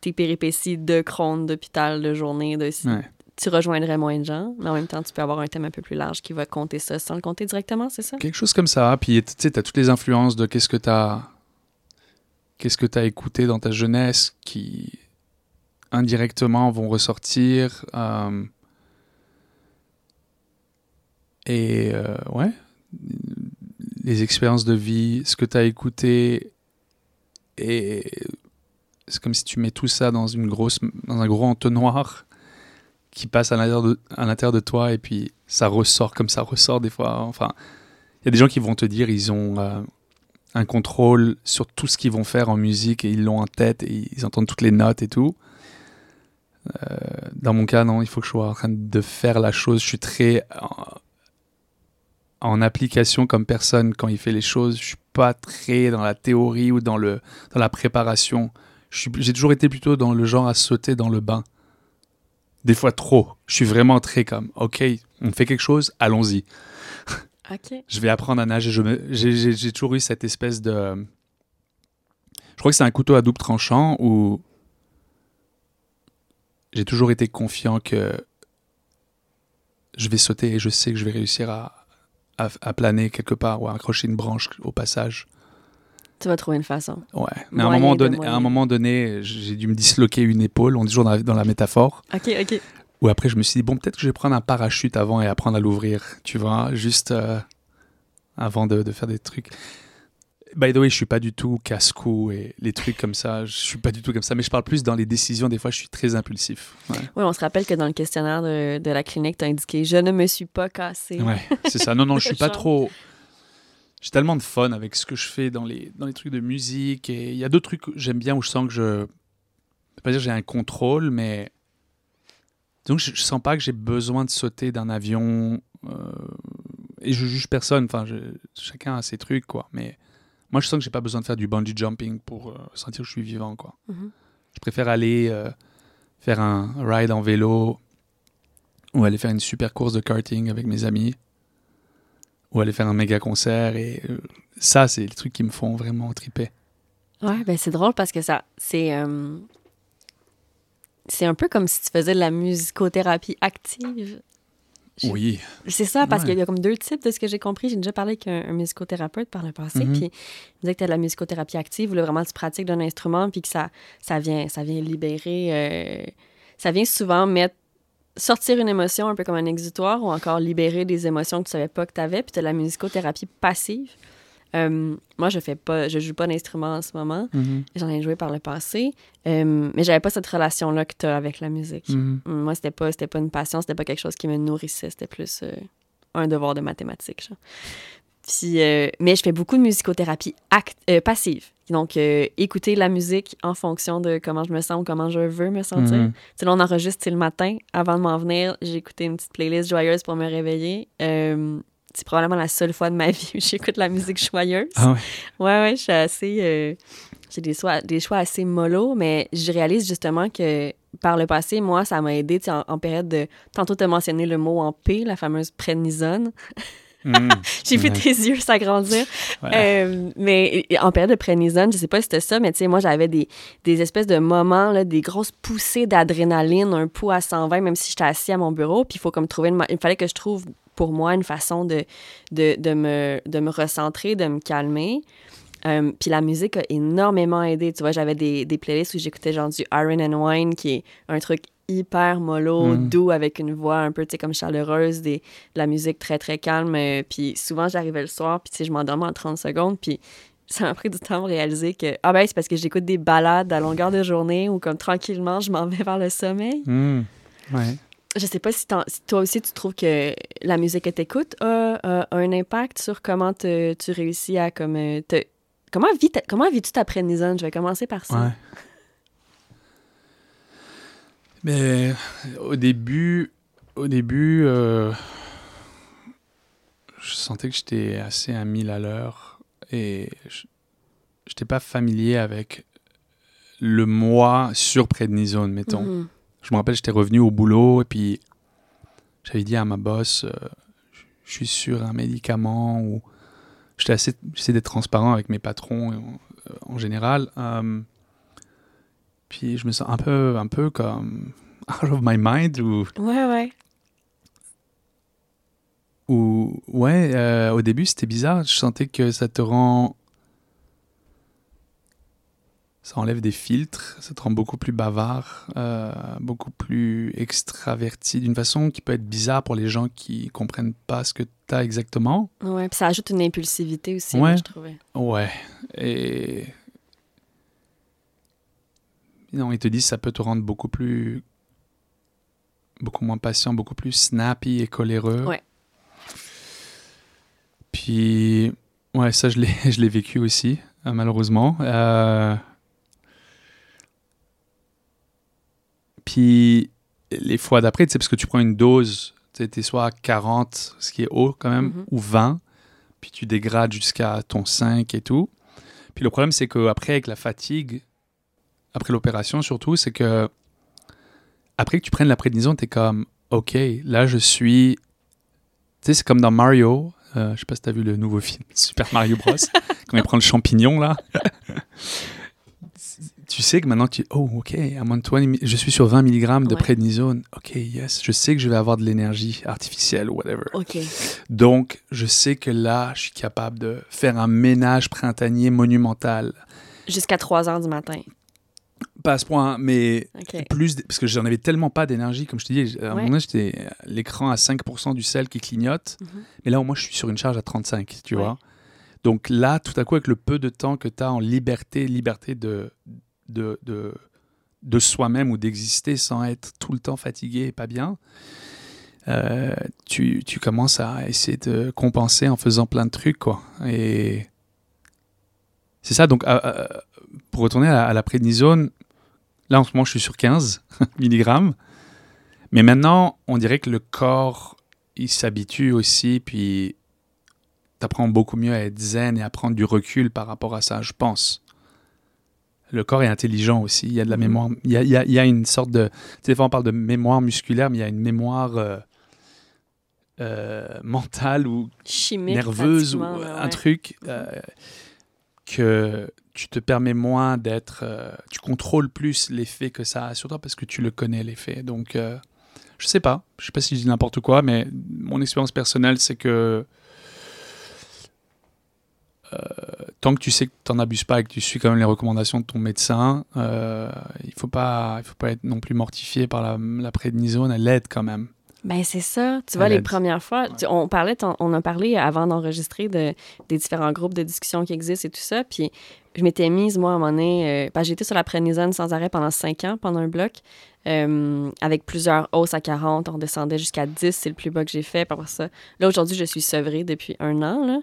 tes péripéties de Crohn, d'hôpital, de journée, de... Ouais. tu rejoindrais moins de gens, mais en même temps, tu peux avoir un thème un peu plus large qui va compter ça sans le compter directement, c'est ça? Quelque chose comme ça. Puis tu sais, t'as toutes les influences de qu'est-ce que t'as, qu'est-ce que t'as écouté dans ta jeunesse qui indirectement vont ressortir. euh, et euh, ouais, les expériences de vie, ce que t'as écouté, et c'est comme si tu mets tout ça dans une grosse, dans un gros entonnoir qui passe à l'intérieur de, à l'intérieur de toi et puis ça ressort comme ça ressort des fois. Enfin, il y a des gens qui vont te dire ils ont euh, un contrôle sur tout ce qu'ils vont faire en musique et ils l'ont en tête et ils entendent toutes les notes et tout. Euh, dans mon cas, non, il faut que je sois en train de faire la chose. Je suis très en, en application comme personne quand il fait les choses. Je suis pas très dans la théorie ou dans, le, dans la préparation. J'ai toujours été plutôt dans le genre à sauter dans le bain. Des fois trop. Je suis vraiment très comme, ok, on fait quelque chose, allons-y OK. je vais apprendre à nager. J'ai toujours eu cette espèce de. Je crois que c'est un couteau à double tranchant où j'ai toujours été confiant que je vais sauter et je sais que je vais réussir à, à, à planer quelque part ou à accrocher une branche au passage. Tu vas trouver une façon. Ouais. Mais à un, moment donné, à un moment donné, j'ai dû me disloquer une épaule. On est toujours dans la, dans la métaphore. OK, OK. Ou après, je me suis dit, bon, peut-être que je vais prendre un parachute avant et apprendre à l'ouvrir, tu vois, juste euh, avant de, de faire des trucs. By the way, je suis pas du tout casse-cou et les trucs comme ça, je suis pas du tout comme ça, mais je parle plus dans les décisions, des fois, je suis très impulsif. Ouais, Oui, on se rappelle que dans le questionnaire de, de la clinique, tu as indiqué « Je ne me suis pas cassé ouais c'est ça. Non, non, je suis pas trop... J'ai tellement de fun avec ce que je fais dans les, dans les trucs de musique et il y a d'autres trucs que j'aime bien où je sens que je... Je vais pas dire que j'ai un contrôle, mais... Donc, je, je sens pas que j'ai besoin de sauter d'un avion euh, et je juge personne. Enfin, je- chacun a ses trucs, quoi. Mais moi, je sens que j'ai pas besoin de faire du bungee jumping pour euh, sentir que je suis vivant, quoi. Mhm. Je préfère aller euh, faire un ride en vélo ou aller faire une super course de karting avec mes amis. ou aller faire un méga concert. Et euh, ça, c'est les trucs qui me font vraiment triper. Ouais, ben c'est drôle parce que ça, c'est. c'est un peu comme si tu faisais de la musicothérapie active. Oui. C'est ça, parce Ouais. qu'il y a comme deux types de ce que j'ai compris. J'ai déjà parlé avec un, un musicothérapeute par le passé, Mhm. puis il me disait que tu as de la musicothérapie active, où là, vraiment tu pratiques d'un instrument, puis que ça, ça, vient, ça vient libérer. euh, ça vient souvent mettre. sortir une émotion un peu comme un exutoire, ou encore libérer des émotions que tu savais pas que tu avais, puis tu as de la musicothérapie passive. Euh, moi, je fais pas, je joue pas d'instrument en ce moment. Mhm. J'en ai joué par le passé, euh, mais j'avais pas cette relation-là que tu as avec la musique. Mhm. Moi, c'était pas, c'était pas une passion, c'était pas quelque chose qui me nourrissait, c'était plus euh, un devoir de mathématiques. genre. Puis, euh, mais je fais beaucoup de musicothérapie act- passive. Donc, écouter la musique en fonction de comment je me sens ou comment je veux me sentir. Tu sais, là, on enregistre le matin. Avant de m'en venir, j'ai écouté une petite playlist joyeuse pour me réveiller. C'est probablement la seule fois de ma vie où j'écoute la musique joyeuse. Ah ouais? Ouais, ouais, je suis assez. euh, j'ai des choix, des choix assez mollo, mais je réalise justement que par le passé, moi, ça m'a aidé tu sais, en, en période de. Tantôt, tu as mentionné le mot en P, la fameuse prénisone. Mhm. J'ai vu tes yeux s'agrandir. Ouais. Euh, mais en période de prénisone, je sais pas si c'était ça, mais tu sais, moi, j'avais des, des espèces de moments, là, des grosses poussées d'adrénaline, un pouls à 120, même si j'étais assis à mon bureau. Puis il faut comme trouver Il fallait que je trouve pour moi une façon de, de, de, me, de me recentrer, de me calmer. Euh, puis la musique a énormément aidé. Tu vois, j'avais des, des playlists où j'écoutais genre du Iron and Wine, qui est un truc hyper mollo, Mm. doux, avec une voix un peu, tu sais, comme chaleureuse, des, de la musique très, très calme. euh, puis souvent, j'arrivais le soir, puis tu sais, je m'endormais en 30 secondes, puis ça m'a pris du temps de réaliser que, ah ben, c'est parce que j'écoute des balades à longueur de journée ou comme tranquillement, je m'en vais vers le sommeil. Mhm. Ouais. Je sais pas si, si toi aussi tu trouves que la musique que t'écoutes a, a- a un impact sur comment te- tu réussis à comme euh, te- comment vis ta- comment vis-tu ta prénisone? Je vais commencer par ça. Ouais. Mais au début, au début, euh, je sentais que j'étais assez à 1000 à l'heure et je n'étais pas familier avec le moi sur prednisone, mettons. Mhm. Je me rappelle, j'étais revenu au boulot et puis j'avais dit à ma boss, euh, je suis sur un médicament ou j'étais assez, j'essaie d'être transparent avec mes patrons euh, en général. Euh, puis je me sens un peu, un peu comme out of my mind ou, Ouais, ouais. ou ouais, euh, au début c'était bizarre. Je sentais que ça te rend, ça enlève des filtres, ça te rend beaucoup plus bavard, euh, beaucoup plus extraverti d'une façon qui peut être bizarre pour les gens qui comprennent pas ce que tu as exactement. Ouais, puis ça ajoute une impulsivité aussi, Ouais. moi, je trouvais. Ouais. Et. Non, ils te disent que ça peut te rendre beaucoup plus. beaucoup moins patient, beaucoup plus snappy et coléreux. Ouais. Puis. Ouais, ça, je l'ai, je l'ai vécu aussi, euh, malheureusement. Euh, Puis, les fois d'après, tu sais, parce que tu prends une dose, tu sais, t'es soit à 40, ce qui est haut quand même, Mhm. ou 20, puis tu dégrades jusqu'à ton 5 et tout. Puis le problème, c'est qu'après, avec la fatigue, après l'opération surtout, c'est que après que tu prennes la prédisone, tu es comme, OK, là, je suis. Tu sais, c'est comme dans Mario. euh, je sais pas si tu as vu le nouveau film Super Mario Bros. quand il prend le champignon, là. tu sais que maintenant, tu. Oh, OK, I'm on 20 mi- je suis sur 20 mg de Ouais. prédnisone. OK, yes. Je sais que je vais avoir de l'énergie artificielle ou whatever. OK. Donc, je sais que là, je suis capable de faire un ménage printanier monumental. Jusqu'à 3 heures du matin. Pas à ce point, mais plus, parce que j'en avais tellement pas d'énergie, comme je te dis, à un Ouais. moment donné, j'étais à l'écran à 5% du sel qui clignote, Mhm. mais là, au moins, je suis sur une charge à 35, tu Ouais. vois. Donc là, tout à coup, avec le peu de temps que tu as en liberté, liberté de, de, de, de soi-même ou d'exister sans être tout le temps fatigué et pas bien, euh, tu, tu commences à essayer de compenser en faisant plein de trucs, quoi. Et c'est ça, donc, euh, euh, pour retourner à, la prédnisone, là, en ce moment, je suis sur 15 mg. Mais maintenant, on dirait que le corps, il s'habitue aussi, puis t'apprends beaucoup mieux à être zen et à prendre du recul par rapport à ça, je pense. Le corps est intelligent aussi. Il y a de la Mhm. mémoire. Il y a, il y a- il y a une sorte de. Tu sais, on parle de mémoire musculaire, mais il y a une mémoire euh, euh, mentale ou Chimique, nerveuse ou un truc euh, que tu te permets moins d'être. tu contrôles plus l'effet que ça a sur toi parce que tu le connais, l'effet. Donc, je sais pas. Je sais pas si je dis n'importe quoi, mais mon expérience personnelle, c'est que. Euh, tant que tu sais que tu n'en abuses pas et que tu suis quand même les recommandations de ton médecin, euh, il faut pas, il faut pas être non plus mortifié par la, la prédnisone. Elle aide quand même. Ben c'est ça. Tu vois, les premières fois, tu- on parlait, on a parlé avant d'enregistrer de, des différents groupes de discussion qui existent et tout ça. Puis je m'étais mise, moi, à un moment donné, euh, que j'étais sur la prénisone sans arrêt pendant cinq ans, pendant un bloc, euh, avec plusieurs hausses à 40. On descendait jusqu'à 10, c'est le plus bas que j'ai fait. Puis Après ça, là, aujourd'hui, je suis sevrée depuis un an. Là.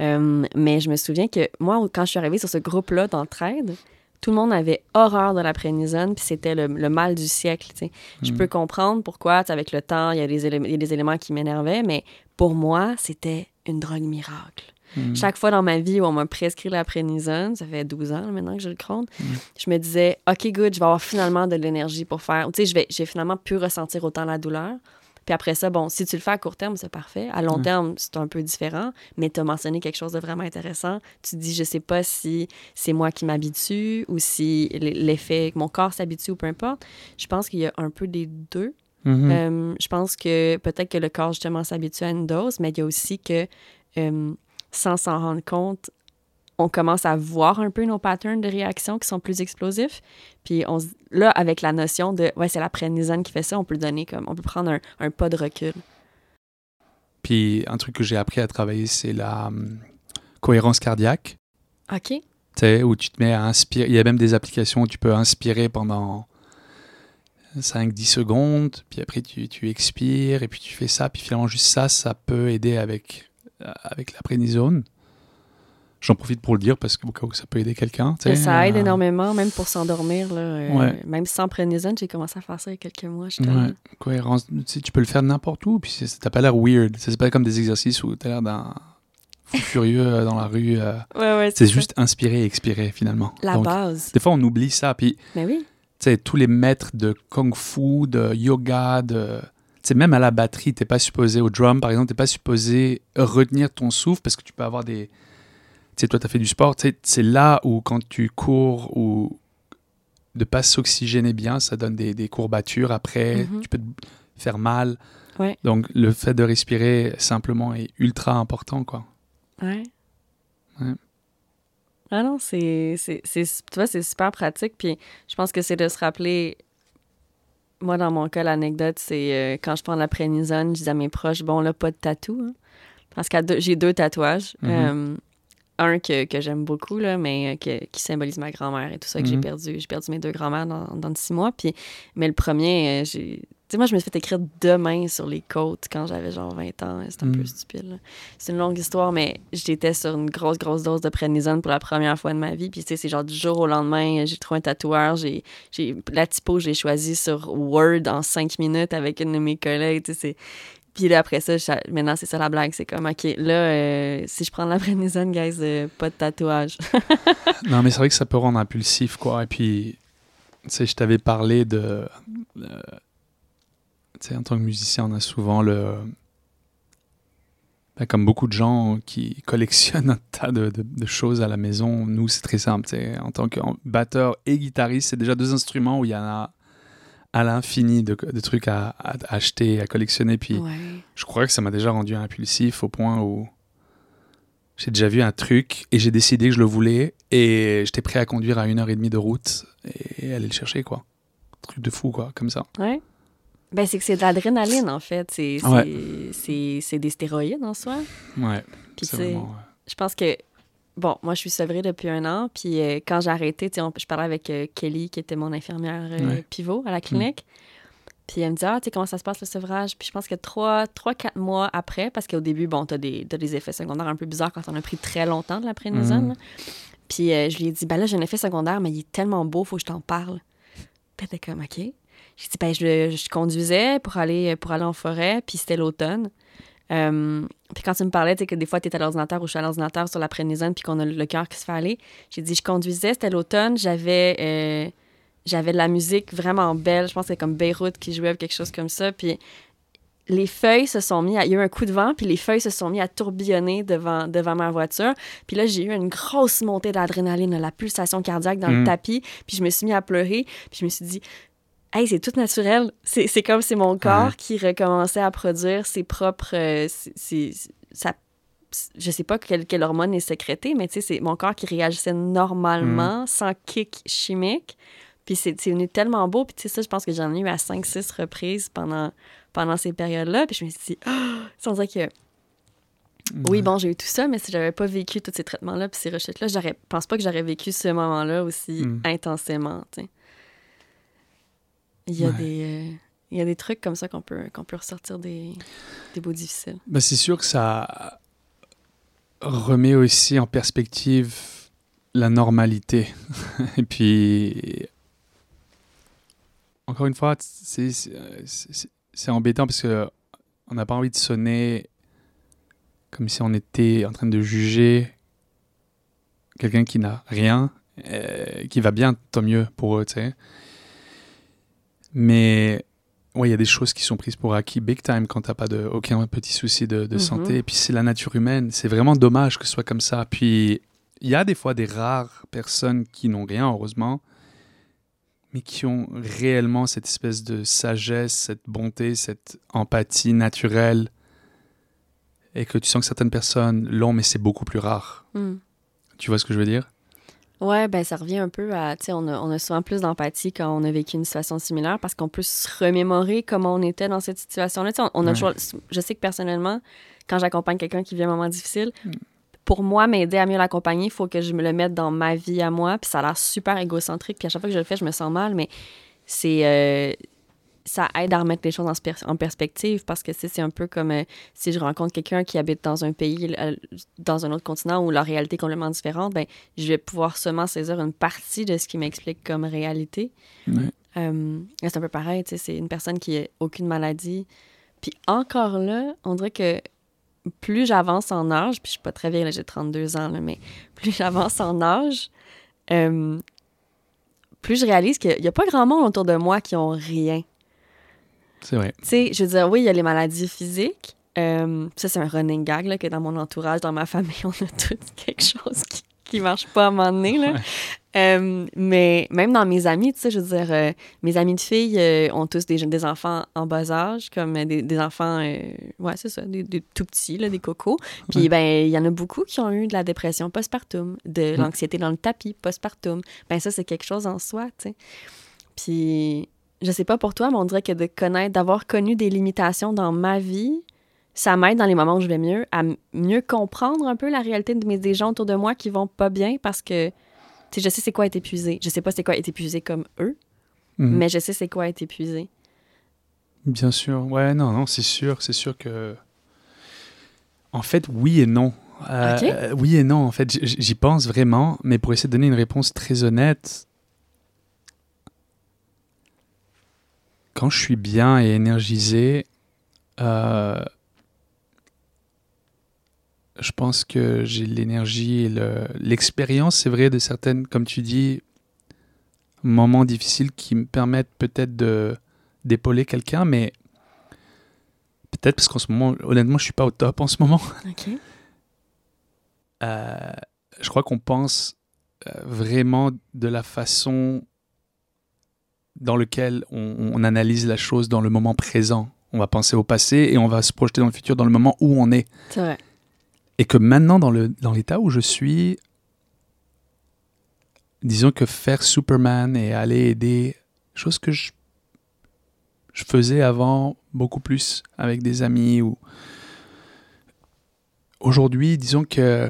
Euh, mais je me souviens que moi, quand je suis arrivée sur ce groupe-là d'entraide, tout le monde avait horreur de la prénisone, puis c'était le, le mal du siècle. Je Mhm. peux comprendre pourquoi, avec le temps, il y, a des élé- il y a des éléments qui m'énervaient, mais pour moi, c'était une drogue miracle. Mm. Chaque fois dans ma vie où on m'a prescrit la prénisone, ça fait 12 ans maintenant que je le compte, Mm. je me disais, OK, good, je vais avoir finalement de l'énergie pour faire. Tu sais, j'ai finalement pu ressentir autant la douleur. Puis après ça, bon, si tu le fais à court terme, c'est parfait. À long Mm. terme, c'est un peu différent. Mais tu as mentionné quelque chose de vraiment intéressant. Tu dis, je sais pas si c'est moi qui m'habitue ou si l'effet, mon corps s'habitue ou peu importe. Je pense qu'il y a un peu des deux. Mhm. Euh, je pense que peut-être que le corps, justement, s'habitue à une dose, mais il y a aussi que, euh, sans s'en rendre compte, on commence à voir un peu nos patterns de réaction qui sont plus explosifs. Puis on, là, avec la notion de, ouais, c'est la prénisone qui fait ça, on peut donner comme, on peut prendre un, un pas de recul. Puis un truc que j'ai appris à travailler, c'est la hum, cohérence cardiaque. OK. Tu sais, où tu te mets à inspirer. Il y a même des applications où tu peux inspirer pendant 5-10 secondes, puis après tu, tu expires, et puis tu fais ça, puis finalement juste ça, ça peut aider avec, euh, avec la prénisone. J'en profite pour le dire parce que au cas où ça peut aider quelqu'un. Ça aide euh, énormément, même pour s'endormir. Euh, Ouais. Même sans prénisone, j'ai commencé à faire ça il y a quelques mois. je Ouais, cohérence. Tu, peux le faire n'importe où, puis t'as pas l'air weird. C'est pas comme des exercices où t'as l'air d'un fou furieux euh, dans la rue. euh. Ouais, ouais, C'est juste inspirer et expirer finalement. La Donc, base. des fois, on oublie ça. Puis, Mais oui. tous les maîtres de kung fu, de yoga, de. Même à la batterie, t'es pas supposé, au drum par exemple, t'es pas supposé retenir ton souffle parce que tu peux avoir des. Tu sais, toi, t'as fait du sport, tu c'est là où quand tu cours ou de pas s'oxygéner bien, ça donne des, des courbatures après, Mhm. tu peux te faire mal. Ouais. Donc, le fait de respirer simplement est ultra important, quoi. Ouais. Ouais. Ah non, c'est, tu vois, c'est super pratique. Puis je pense que c'est de se rappeler. Moi, dans mon cas, l'anecdote, c'est euh, quand je prends la prénisone, je dis à mes proches, bon, là, pas de tatou. hein. Parce que j'ai deux tatouages. Mhm. Euh, un que, que j'aime beaucoup, là, mais euh, que- qui symbolise ma grand-mère et tout ça, que j'ai Mhm. perdu. J'ai perdu mes deux grand-mères dans, dans six mois. Puis, mais le premier, euh, j'ai. Tu sais, moi, je me suis fait écrire deux mains sur les côtes quand j'avais genre 20 ans. C'était un Mhm. peu stupide. là. C'est une longue histoire, mais j'étais sur une grosse, grosse dose de prénisone pour la première fois de ma vie. Puis, tu sais, c'est genre du jour au lendemain, j'ai trouvé un tatoueur. J'ai, la typo, j'ai choisi sur Word en cinq minutes avec une de mes collègues. Tu sais, c'est... Puis là, après ça, maintenant, c'est ça la blague. C'est comme, OK, là, euh, si je prends de la prénisone, guys, euh, pas de tatouage. Non, mais c'est vrai que ça peut rendre impulsif, quoi. Et puis, tu sais, je t'avais parlé de. euh, tu sais, en tant que musicien, on a souvent le. ben, comme beaucoup de gens qui collectionnent un tas de, de- de choses à la maison, nous, c'est très simple. tu sais. En tant que batteur et guitariste, c'est déjà deux instruments où il y en a à l'infini de, de trucs à, à acheter, à collectionner. Puis, Ouais. je crois que ça m'a déjà rendu impulsif au point où j'ai déjà vu un truc et j'ai décidé que je le voulais et j'étais prêt à conduire à une heure et demie de route et aller le chercher, quoi. Truc de fou, quoi, comme ça. Ouais. Ben, c'est que c'est de l'adrénaline, en fait. C'est, Ouais. des stéroïdes en soi. Ouais, Puis, vraiment... ouais. je pense que, bon, moi, je suis sevrée depuis un an. Puis, euh, quand j'ai arrêté, on- je parlais avec euh, Kelly, qui était mon infirmière euh, Ouais. pivot à la clinique. Puis, elle me dit, ah, tu sais, comment ça se passe le sevrage? Puis, je pense que trois, trois quatre mois après, parce qu'au début, bon, t'as des, t'as des effets secondaires un peu bizarres quand on a pris très longtemps de la prénisone. Là. Puis, euh, je lui ai dit, ben là, j'ai un effet secondaire, mais il est tellement beau, faut que je t'en parle. Puis, elle était comme, OK. J'ai dit, ben, je, je conduisais pour aller, pour aller en forêt, puis c'était l'automne. Euh, puis quand tu me parlais, tu sais, que des fois, tu es à l'ordinateur ou je suis à l'ordinateur sur la prénisone, puis qu'on a le cœur qui se fait aller, j'ai dit, je conduisais, c'était l'automne, j'avais euh, j'avais de la musique vraiment belle, je pense que c'est comme Beyrouth qui jouait ou quelque chose comme ça, puis les feuilles se sont mis à... Il y a eu un coup de vent, puis les feuilles se sont mis à tourbillonner devant, devant ma voiture. Puis là, j'ai eu une grosse montée d'adrénaline, la pulsation cardiaque dans le Mhm. tapis. Puis je me suis mis à pleurer. Puis je me suis dit, hey, c'est tout naturel. C'est c'est comme c'est mon corps Ouais. qui recommençait à produire ses propres... euh, sa- je sais pas quelle, quelle hormone est sécrétée, mais tu sais, c'est mon corps qui réagissait normalement, sans kick chimique. Puis c'est c'est venu tellement beau. Puis tu sais, ça, je pense que j'en ai eu à 5-6 reprises pendant, pendant ces périodes-là. Puis je me suis dit, ça, on dirait que oui, bon, j'ai eu tout ça, mais si j'avais pas vécu tous ces traitements-là puis ces rechutes-là, je pense pas que j'aurais vécu ce moment-là aussi Mm. intensément. Il y a Ouais. des. il y a des trucs comme ça qu'on peut, qu'on peut ressortir des, des bouts difficiles. Ben, c'est sûr que ça remet aussi en perspective la normalité. Et puis, encore une fois, c'est embêtant parce que on n'a pas envie de sonner comme si on était en train de juger quelqu'un qui n'a rien, euh, qui va bien, tant mieux pour eux, tu sais. Mais ouais, il y a des choses qui sont prises pour acquis big time quand t'as pas de aucun petit souci de, de Mhm. santé. Et puis c'est la nature humaine. C'est vraiment dommage que ce soit comme ça. Puis il y a des fois des rares personnes qui n'ont rien, heureusement, mais qui ont réellement cette espèce de sagesse, cette bonté, cette empathie naturelle. Et que tu sens que certaines personnes l'ont, mais c'est beaucoup plus rare. Mm. Tu vois ce que je veux dire? Ouais, ben ça revient un peu à, tu sais, on a, on a souvent plus d'empathie quand on a vécu une situation similaire parce qu'on peut se remémorer comment on était dans cette situation-là. Tu sais, on, on a Ouais. toujours, je sais que personnellement, quand j'accompagne quelqu'un qui vit un moment difficile, Mm. pour moi, m'aider à mieux l'accompagner, il faut que je me le mette dans ma vie à moi. Puis ça a l'air super égocentrique. Puis à chaque fois que je le fais, je me sens mal, mais c'est... euh, ça aide à remettre les choses en, perspective parce que c'est un peu comme euh, si je rencontre quelqu'un qui habite dans un pays, euh, dans un autre continent où la réalité est complètement différente, ben, je vais pouvoir seulement saisir une partie de ce qui m'explique comme réalité. Euh, c'est un peu pareil, c'est une personne qui n'a aucune maladie. Puis encore là, on dirait que plus j'avance en âge, puis je suis pas très vieille, j'ai 32 ans, là, mais plus j'avance en âge, plus je réalise qu'il n'y a pas grand monde autour de moi qui ont rien. C'est vrai. Tu sais, je veux dire, oui, il y a les maladies physiques. Euh, ça, c'est un running gag, là, que dans mon entourage, dans ma famille, on a tous quelque chose qui, qui marche pas à un moment donné, là. Ouais. Euh, mais même dans mes amis, tu sais, je veux dire, euh, mes amis de filles euh, ont tous des, des enfants en bas âge, comme des, des enfants, ouais, c'est ça, des, des tout petits, là, des cocos. Puis, Ouais. ben, il y en a beaucoup qui ont eu de la dépression postpartum, de Mm. l'anxiété dans le tapis postpartum. Ben, ça, c'est quelque chose en soi, tu sais. Puis, je sais pas pour toi, mais on dirait que de connaître, d'avoir connu des limitations dans ma vie, ça m'aide dans les moments où je vais mieux à mieux comprendre un peu la réalité de mes, des gens autour de moi qui vont pas bien parce que, tu sais, je sais c'est quoi être épuisé. Je sais pas c'est quoi être épuisé comme eux, Mhm. mais je sais c'est quoi être épuisé. Bien sûr. Ouais, non, non, c'est sûr, c'est sûr que. En fait, oui et non. Euh, euh, oui et non, en fait, j'y pense vraiment, mais pour essayer de donner une réponse très honnête, quand je suis bien et énergisé, euh, je pense que j'ai l'énergie et le- l'expérience, c'est vrai, de certaines, comme tu dis, moments difficiles qui me permettent peut-être de d'épauler quelqu'un, mais peut-être parce qu'en ce moment, honnêtement, je suis pas au top en ce moment. OK. Euh, je crois qu'on pense euh, vraiment de la façon dans laquelle on, on analyse la chose dans le moment présent. On va penser au passé et on va se projeter dans le futur dans le moment où on est. C'est vrai. Et que maintenant, dans le dans l'état où je suis, disons que faire Superman et aller aider, chose que je, je faisais avant beaucoup plus avec des amis ou aujourd'hui, disons que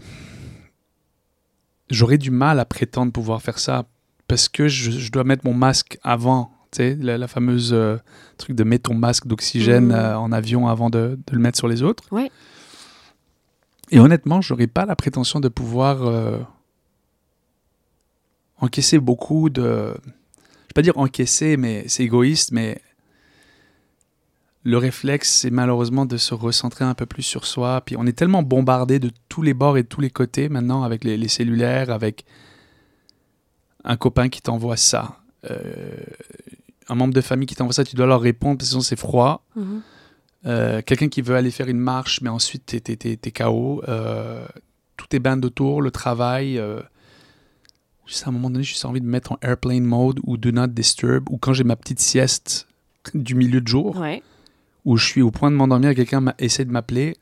j'aurais du mal à prétendre pouvoir faire ça parce que je, je dois mettre mon masque avant. Tu sais, la, la fameuse euh, truc de mettre ton masque d'oxygène Mhm. euh, en avion avant de, de le mettre sur les autres. Ouais. Et honnêtement, j'aurais pas la prétention de pouvoir euh, encaisser beaucoup de. Je vais pas dire encaisser, mais c'est égoïste, mais le réflexe, c'est malheureusement de se recentrer un peu plus sur soi. Puis on est tellement bombardé de tous les bords et de tous les côtés maintenant avec les, les cellulaires, avec un copain qui t'envoie ça, euh, un membre de famille qui t'envoie ça, tu dois leur répondre parce que sinon c'est froid. Mhm. Euh, quelqu'un qui veut aller faire une marche, mais ensuite t'es, KO. Euh, tout est band autour, le travail. Juste à un moment donné, j'ai juste envie de mettre en airplane mode ou do not disturb, ou quand j'ai ma petite sieste du milieu de jour, Ouais. où je suis au point de m'endormir et quelqu'un essaie de m'appeler.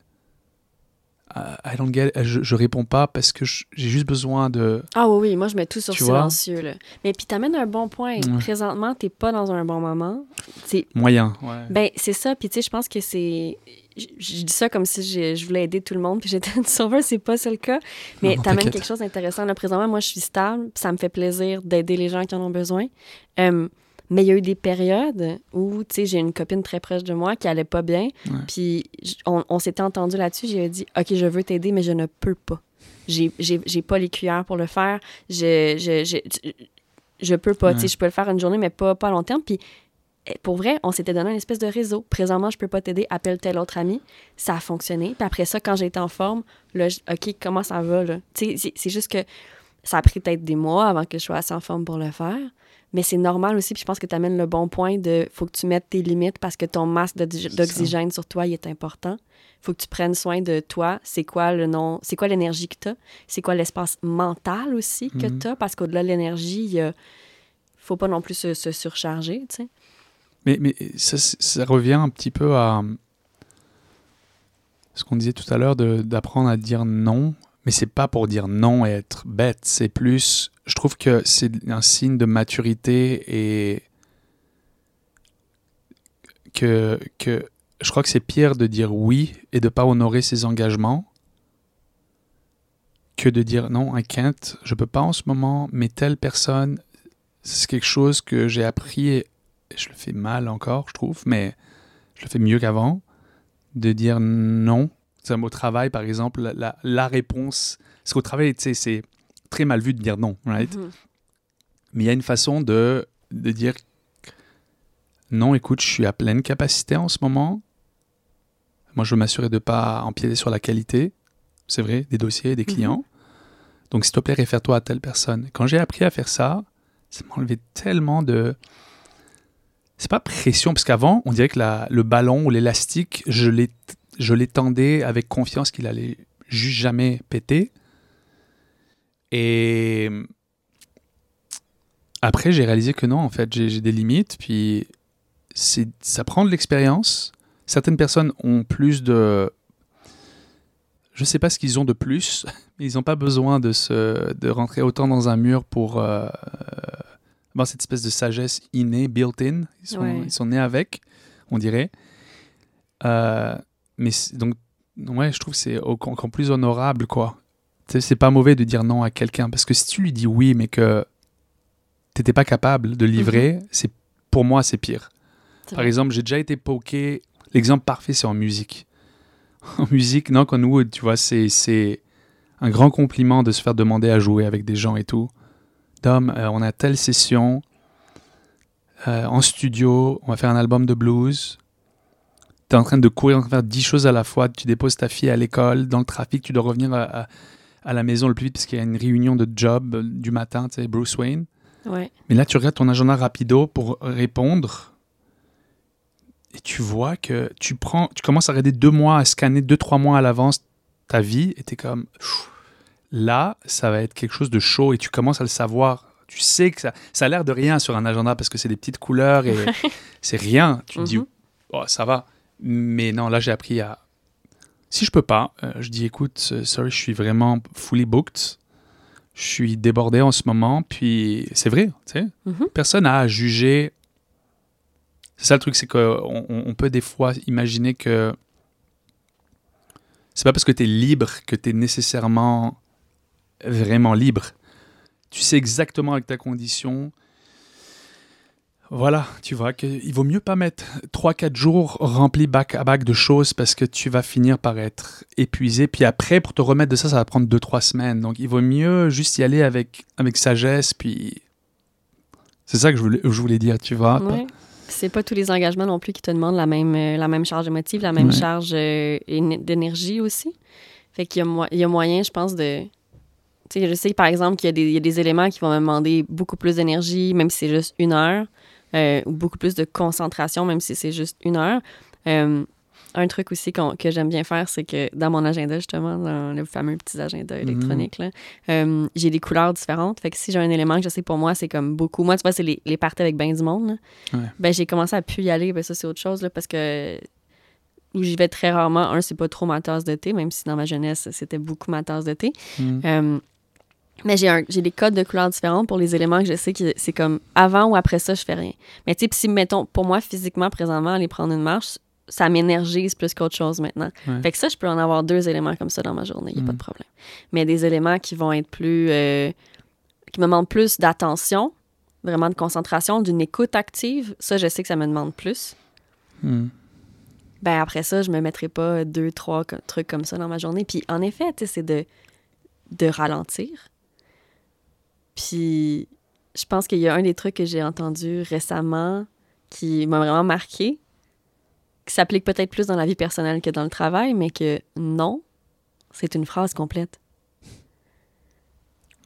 Euh, I don't get it. je, je réponds pas parce que j'ai juste besoin de. Ah oui, oui, moi je mets tout sur silencieux. Là. Mais puis t'amènes un bon point. Ouais. Présentement, t'es pas dans un bon moment. Moyen. Ouais. Ben, c'est ça. Puis, tu sais, je pense que c'est. Je dis ça comme si je voulais aider tout le monde, puis j'étais une sauveuse, c'est pas ça le cas. Mais t'amènes quelque chose d'intéressant. Là, présentement, moi, je suis stable, puis ça me fait plaisir d'aider les gens qui en ont besoin. Euh, mais il y a eu des périodes où, tu sais, j'ai une copine très proche de moi qui allait pas bien, Ouais. puis on, on s'était entendu là-dessus. J'ai dit, OK, je veux t'aider, mais je ne peux pas. J'ai- J'ai j'ai pas les cuillères pour le faire. Je, je, je, je peux pas. Tu sais, je peux le faire une journée, mais pas, pas à long terme. Puis eh, pour vrai, on s'était donné une espèce de réseau. Présentement, je peux pas t'aider, appelle tel autre ami. Ça a fonctionné. Puis après ça, quand j'ai été en forme, là, OK, comment ça va, là? Tu sais, c'est- c'est juste que ça a pris peut-être des mois avant que je sois assez en forme pour le faire. Mais c'est normal aussi, puis je pense que tu amènes le bon point de faut que tu mettes tes limites parce que ton masque d'oxygène sur toi, il est important. faut que tu prennes soin de toi. C'est quoi le nom, c'est quoi l'énergie que tu as? C'est quoi l'espace mental aussi que Mhm. tu as? Parce qu'au-delà de l'énergie, il a- faut pas non plus se, se surcharger, tu sais. Mais, mais ça, ça revient un petit peu à ce qu'on disait tout à l'heure d'apprendre à dire non. Mais c'est pas pour dire non et être bête. C'est plus. Je trouve que c'est un signe de maturité et que, que je crois que c'est pire de dire oui et de pas honorer ses engagements que de dire non, I can't, je peux pas en ce moment, mais telle personne, c'est quelque chose que j'ai appris et je le fais mal encore, je trouve, mais je le fais mieux qu'avant, de dire non. C'est au travail, par exemple, la- la réponse. Parce qu'au travail, tu sais, c'est très mal vu de dire non, right? Mhm. Mais il y a une façon de, de dire non, écoute, je suis à pleine capacité en ce moment. Moi, je veux m'assurer de ne pas empiéter sur la qualité, c'est vrai, des dossiers, des clients. Donc, s'il te plaît, réfère-toi à telle personne. Quand j'ai appris à faire ça, ça m'a enlevé tellement de. C'est pas pression, parce qu'avant, on dirait que la- le ballon ou l'élastique, je l'étendais avec confiance qu'il allait juste jamais péter. Et après, j'ai réalisé que non, en fait, j'ai des limites, puis ça prend de l'expérience. Certaines personnes ont plus de... Je sais pas ce qu'ils ont de plus, mais ils n'ont pas besoin de, se, de rentrer autant dans un mur pour euh, avoir cette espèce de sagesse innée, built-in. Ils, sont- Ouais. ils sont nés avec, on dirait. Euh, mais donc, ouais, je trouve que c'est encore plus honorable, quoi. C'est pas mauvais de dire non à quelqu'un, parce que si tu lui dis oui, mais que t'étais pas capable de livrer, c'est pour moi, c'est pire. Par exemple, j'ai déjà été poké. L'exemple parfait, c'est en musique. En musique, Knock on Wood, tu vois, c'est, c'est un grand compliment de se faire demander à jouer avec des gens et tout. Dom, euh, on a telle session euh, en studio, on va faire un album de blues. Tu es en train de courir, en train de faire 10 choses à la fois. Tu déposes ta fille à l'école, dans le trafic, tu dois revenir à, à- à la maison le plus vite parce qu'il y a une réunion de job euh, du matin, tu sais, Bruce Wayne. Ouais. Mais là, tu regardes ton agenda rapido pour répondre. Et tu vois que tu prends, tu commences à regarder deux mois, à scanner deux, trois mois à l'avance ta vie. Et tu es comme, là, ça va être quelque chose de chaud. Et tu commences à le savoir. Tu sais que ça, ça a l'air de rien sur un agenda parce que c'est des petites couleurs et c'est rien. Tu te dis, Mhm. oh, ça va. Mais non, là, j'ai appris à. Si je peux pas, euh, je dis, écoute, euh, sorry, je suis vraiment fully booked. Je suis débordé en ce moment. Puis c'est vrai, tu sais. Mhm. Personne n'a à juger. C'est ça le truc, c'est qu'on on, on peut des fois imaginer que c'est pas parce que tu es libre que tu es nécessairement vraiment libre. Tu sais exactement avec ta condition. Voilà, tu vois qu'il vaut mieux pas mettre 3-4 jours remplis bac à bac de choses parce que tu vas finir par être épuisé. Puis après, pour te remettre de ça, ça va prendre 2-3 semaines. Donc il vaut mieux juste y aller avec, avec sagesse. Puis c'est ça que je voulais, je voulais dire, tu vois. Ouais. C'est pas tous les engagements non plus qui te demandent la même, euh, la même charge émotive, la même Ouais. charge euh, éne- d'énergie aussi. Fait qu'il y, a mo- il y a moyen, je pense, de. Tu sais, je sais, par exemple, qu'il y a des éléments qui vont me demander beaucoup plus d'énergie, même si c'est juste une heure, euh, ou beaucoup plus de concentration, même si c'est juste une heure. Euh, un truc aussi que j'aime bien faire, c'est que dans mon agenda, justement, dans le fameux petit agenda Mhm. électronique, euh, j'ai des couleurs différentes. Fait que si j'ai un élément que je sais pour moi, c'est comme beaucoup. Moi, tu vois, c'est les, les parties avec ben du monde. Ouais. Ben, j'ai commencé à plus y aller. Ben, ça, c'est autre chose, là, parce que où j'y vais très rarement. Un, c'est pas trop ma tasse de thé, même si dans ma jeunesse, c'était beaucoup ma tasse de thé. Mhm. Euh, mais j'ai un- j'ai des codes de couleurs différents pour les éléments que je sais que c'est comme avant ou après ça, je fais rien. Mais tu sais, si, mettons, pour moi, physiquement, présentement, aller prendre une marche, ça m'énergise plus qu'autre chose maintenant. Ouais. Fait que ça, je peux en avoir deux éléments comme ça dans ma journée, il n'y a pas de problème. Mais des éléments qui vont être plus. euh, qui me demandent plus d'attention, vraiment de concentration, d'une écoute active, ça, je sais que ça me demande plus. Mhm. Ben après ça, je me mettrai pas deux, trois trucs comme ça dans ma journée. Puis en effet, tu sais, c'est de, de ralentir. Puis je pense qu'il y a un des trucs que j'ai entendu récemment qui m'a vraiment marqué, qui s'applique peut-être plus dans la vie personnelle que dans le travail, mais que non, c'est une phrase complète.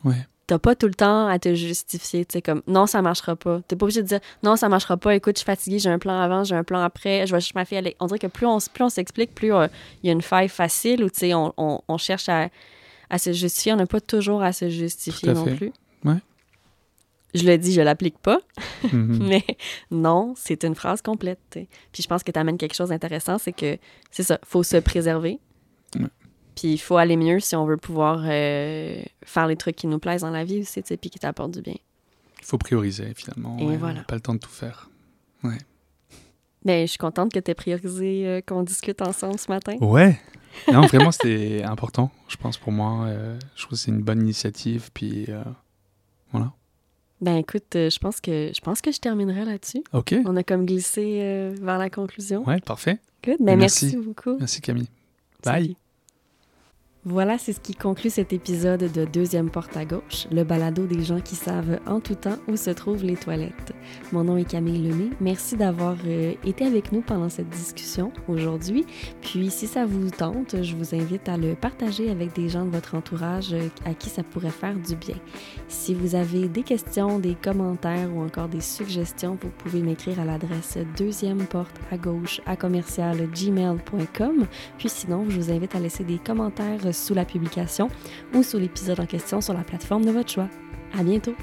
Ouais. T'as pas tout le temps à te justifier, tu sais, comme non, ça marchera pas. T'es pas obligé de dire non, ça marchera pas, écoute, je suis fatiguée, j'ai un plan avant, j'ai un plan après, je vais chercher ma fille. l'é- On dirait que plus on, plus on s'explique, plus euh, il y a une faille facile où, tu sais, on, on- on cherche à, à se justifier. On n'a pas toujours à se justifier à non fait. plus. Ouais. Je le dis, je l'applique pas, Mhm. mais non, c'est une phrase complète. Puis je pense que tu amènes quelque chose d'intéressant, c'est que c'est ça, faut se préserver. Ouais. Puis il faut aller mieux si on veut pouvoir euh, faire les trucs qui nous plaisent dans la vie aussi, puis qui t'apportent du bien. Il faut prioriser finalement. Et ouais, voilà. on n'a Pas le temps de tout faire. Ben, je suis contente que tu aies priorisé euh, qu'on discute ensemble ce matin. Ouais. Non, vraiment, c'était important, je pense, pour moi. Euh, je trouve que c'est une bonne initiative. Puis voilà. Ben écoute, euh, je pense que je pense que je terminerai là-dessus. OK. On a comme glissé euh, vers la conclusion. Ouais, parfait. Good. Ben Merci. merci beaucoup. Merci Camille. Bye. Salut. Voilà, c'est ce qui conclut cet épisode de Deuxième Porte à gauche, le balado des gens qui savent en tout temps où se trouvent les toilettes. Mon nom est Camille Lemay. Merci d'avoir euh, été avec nous pendant cette discussion aujourd'hui. Puis, si ça vous tente, je vous invite à le partager avec des gens de votre entourage euh, à qui ça pourrait faire du bien. Si vous avez des questions, des commentaires ou encore des suggestions, vous pouvez m'écrire à l'adresse deuxième porte à gauche à commercial gmail.com. Puis sinon, je vous invite à laisser des commentaires sous la publication ou sous l'épisode en question sur la plateforme de votre choix. À bientôt!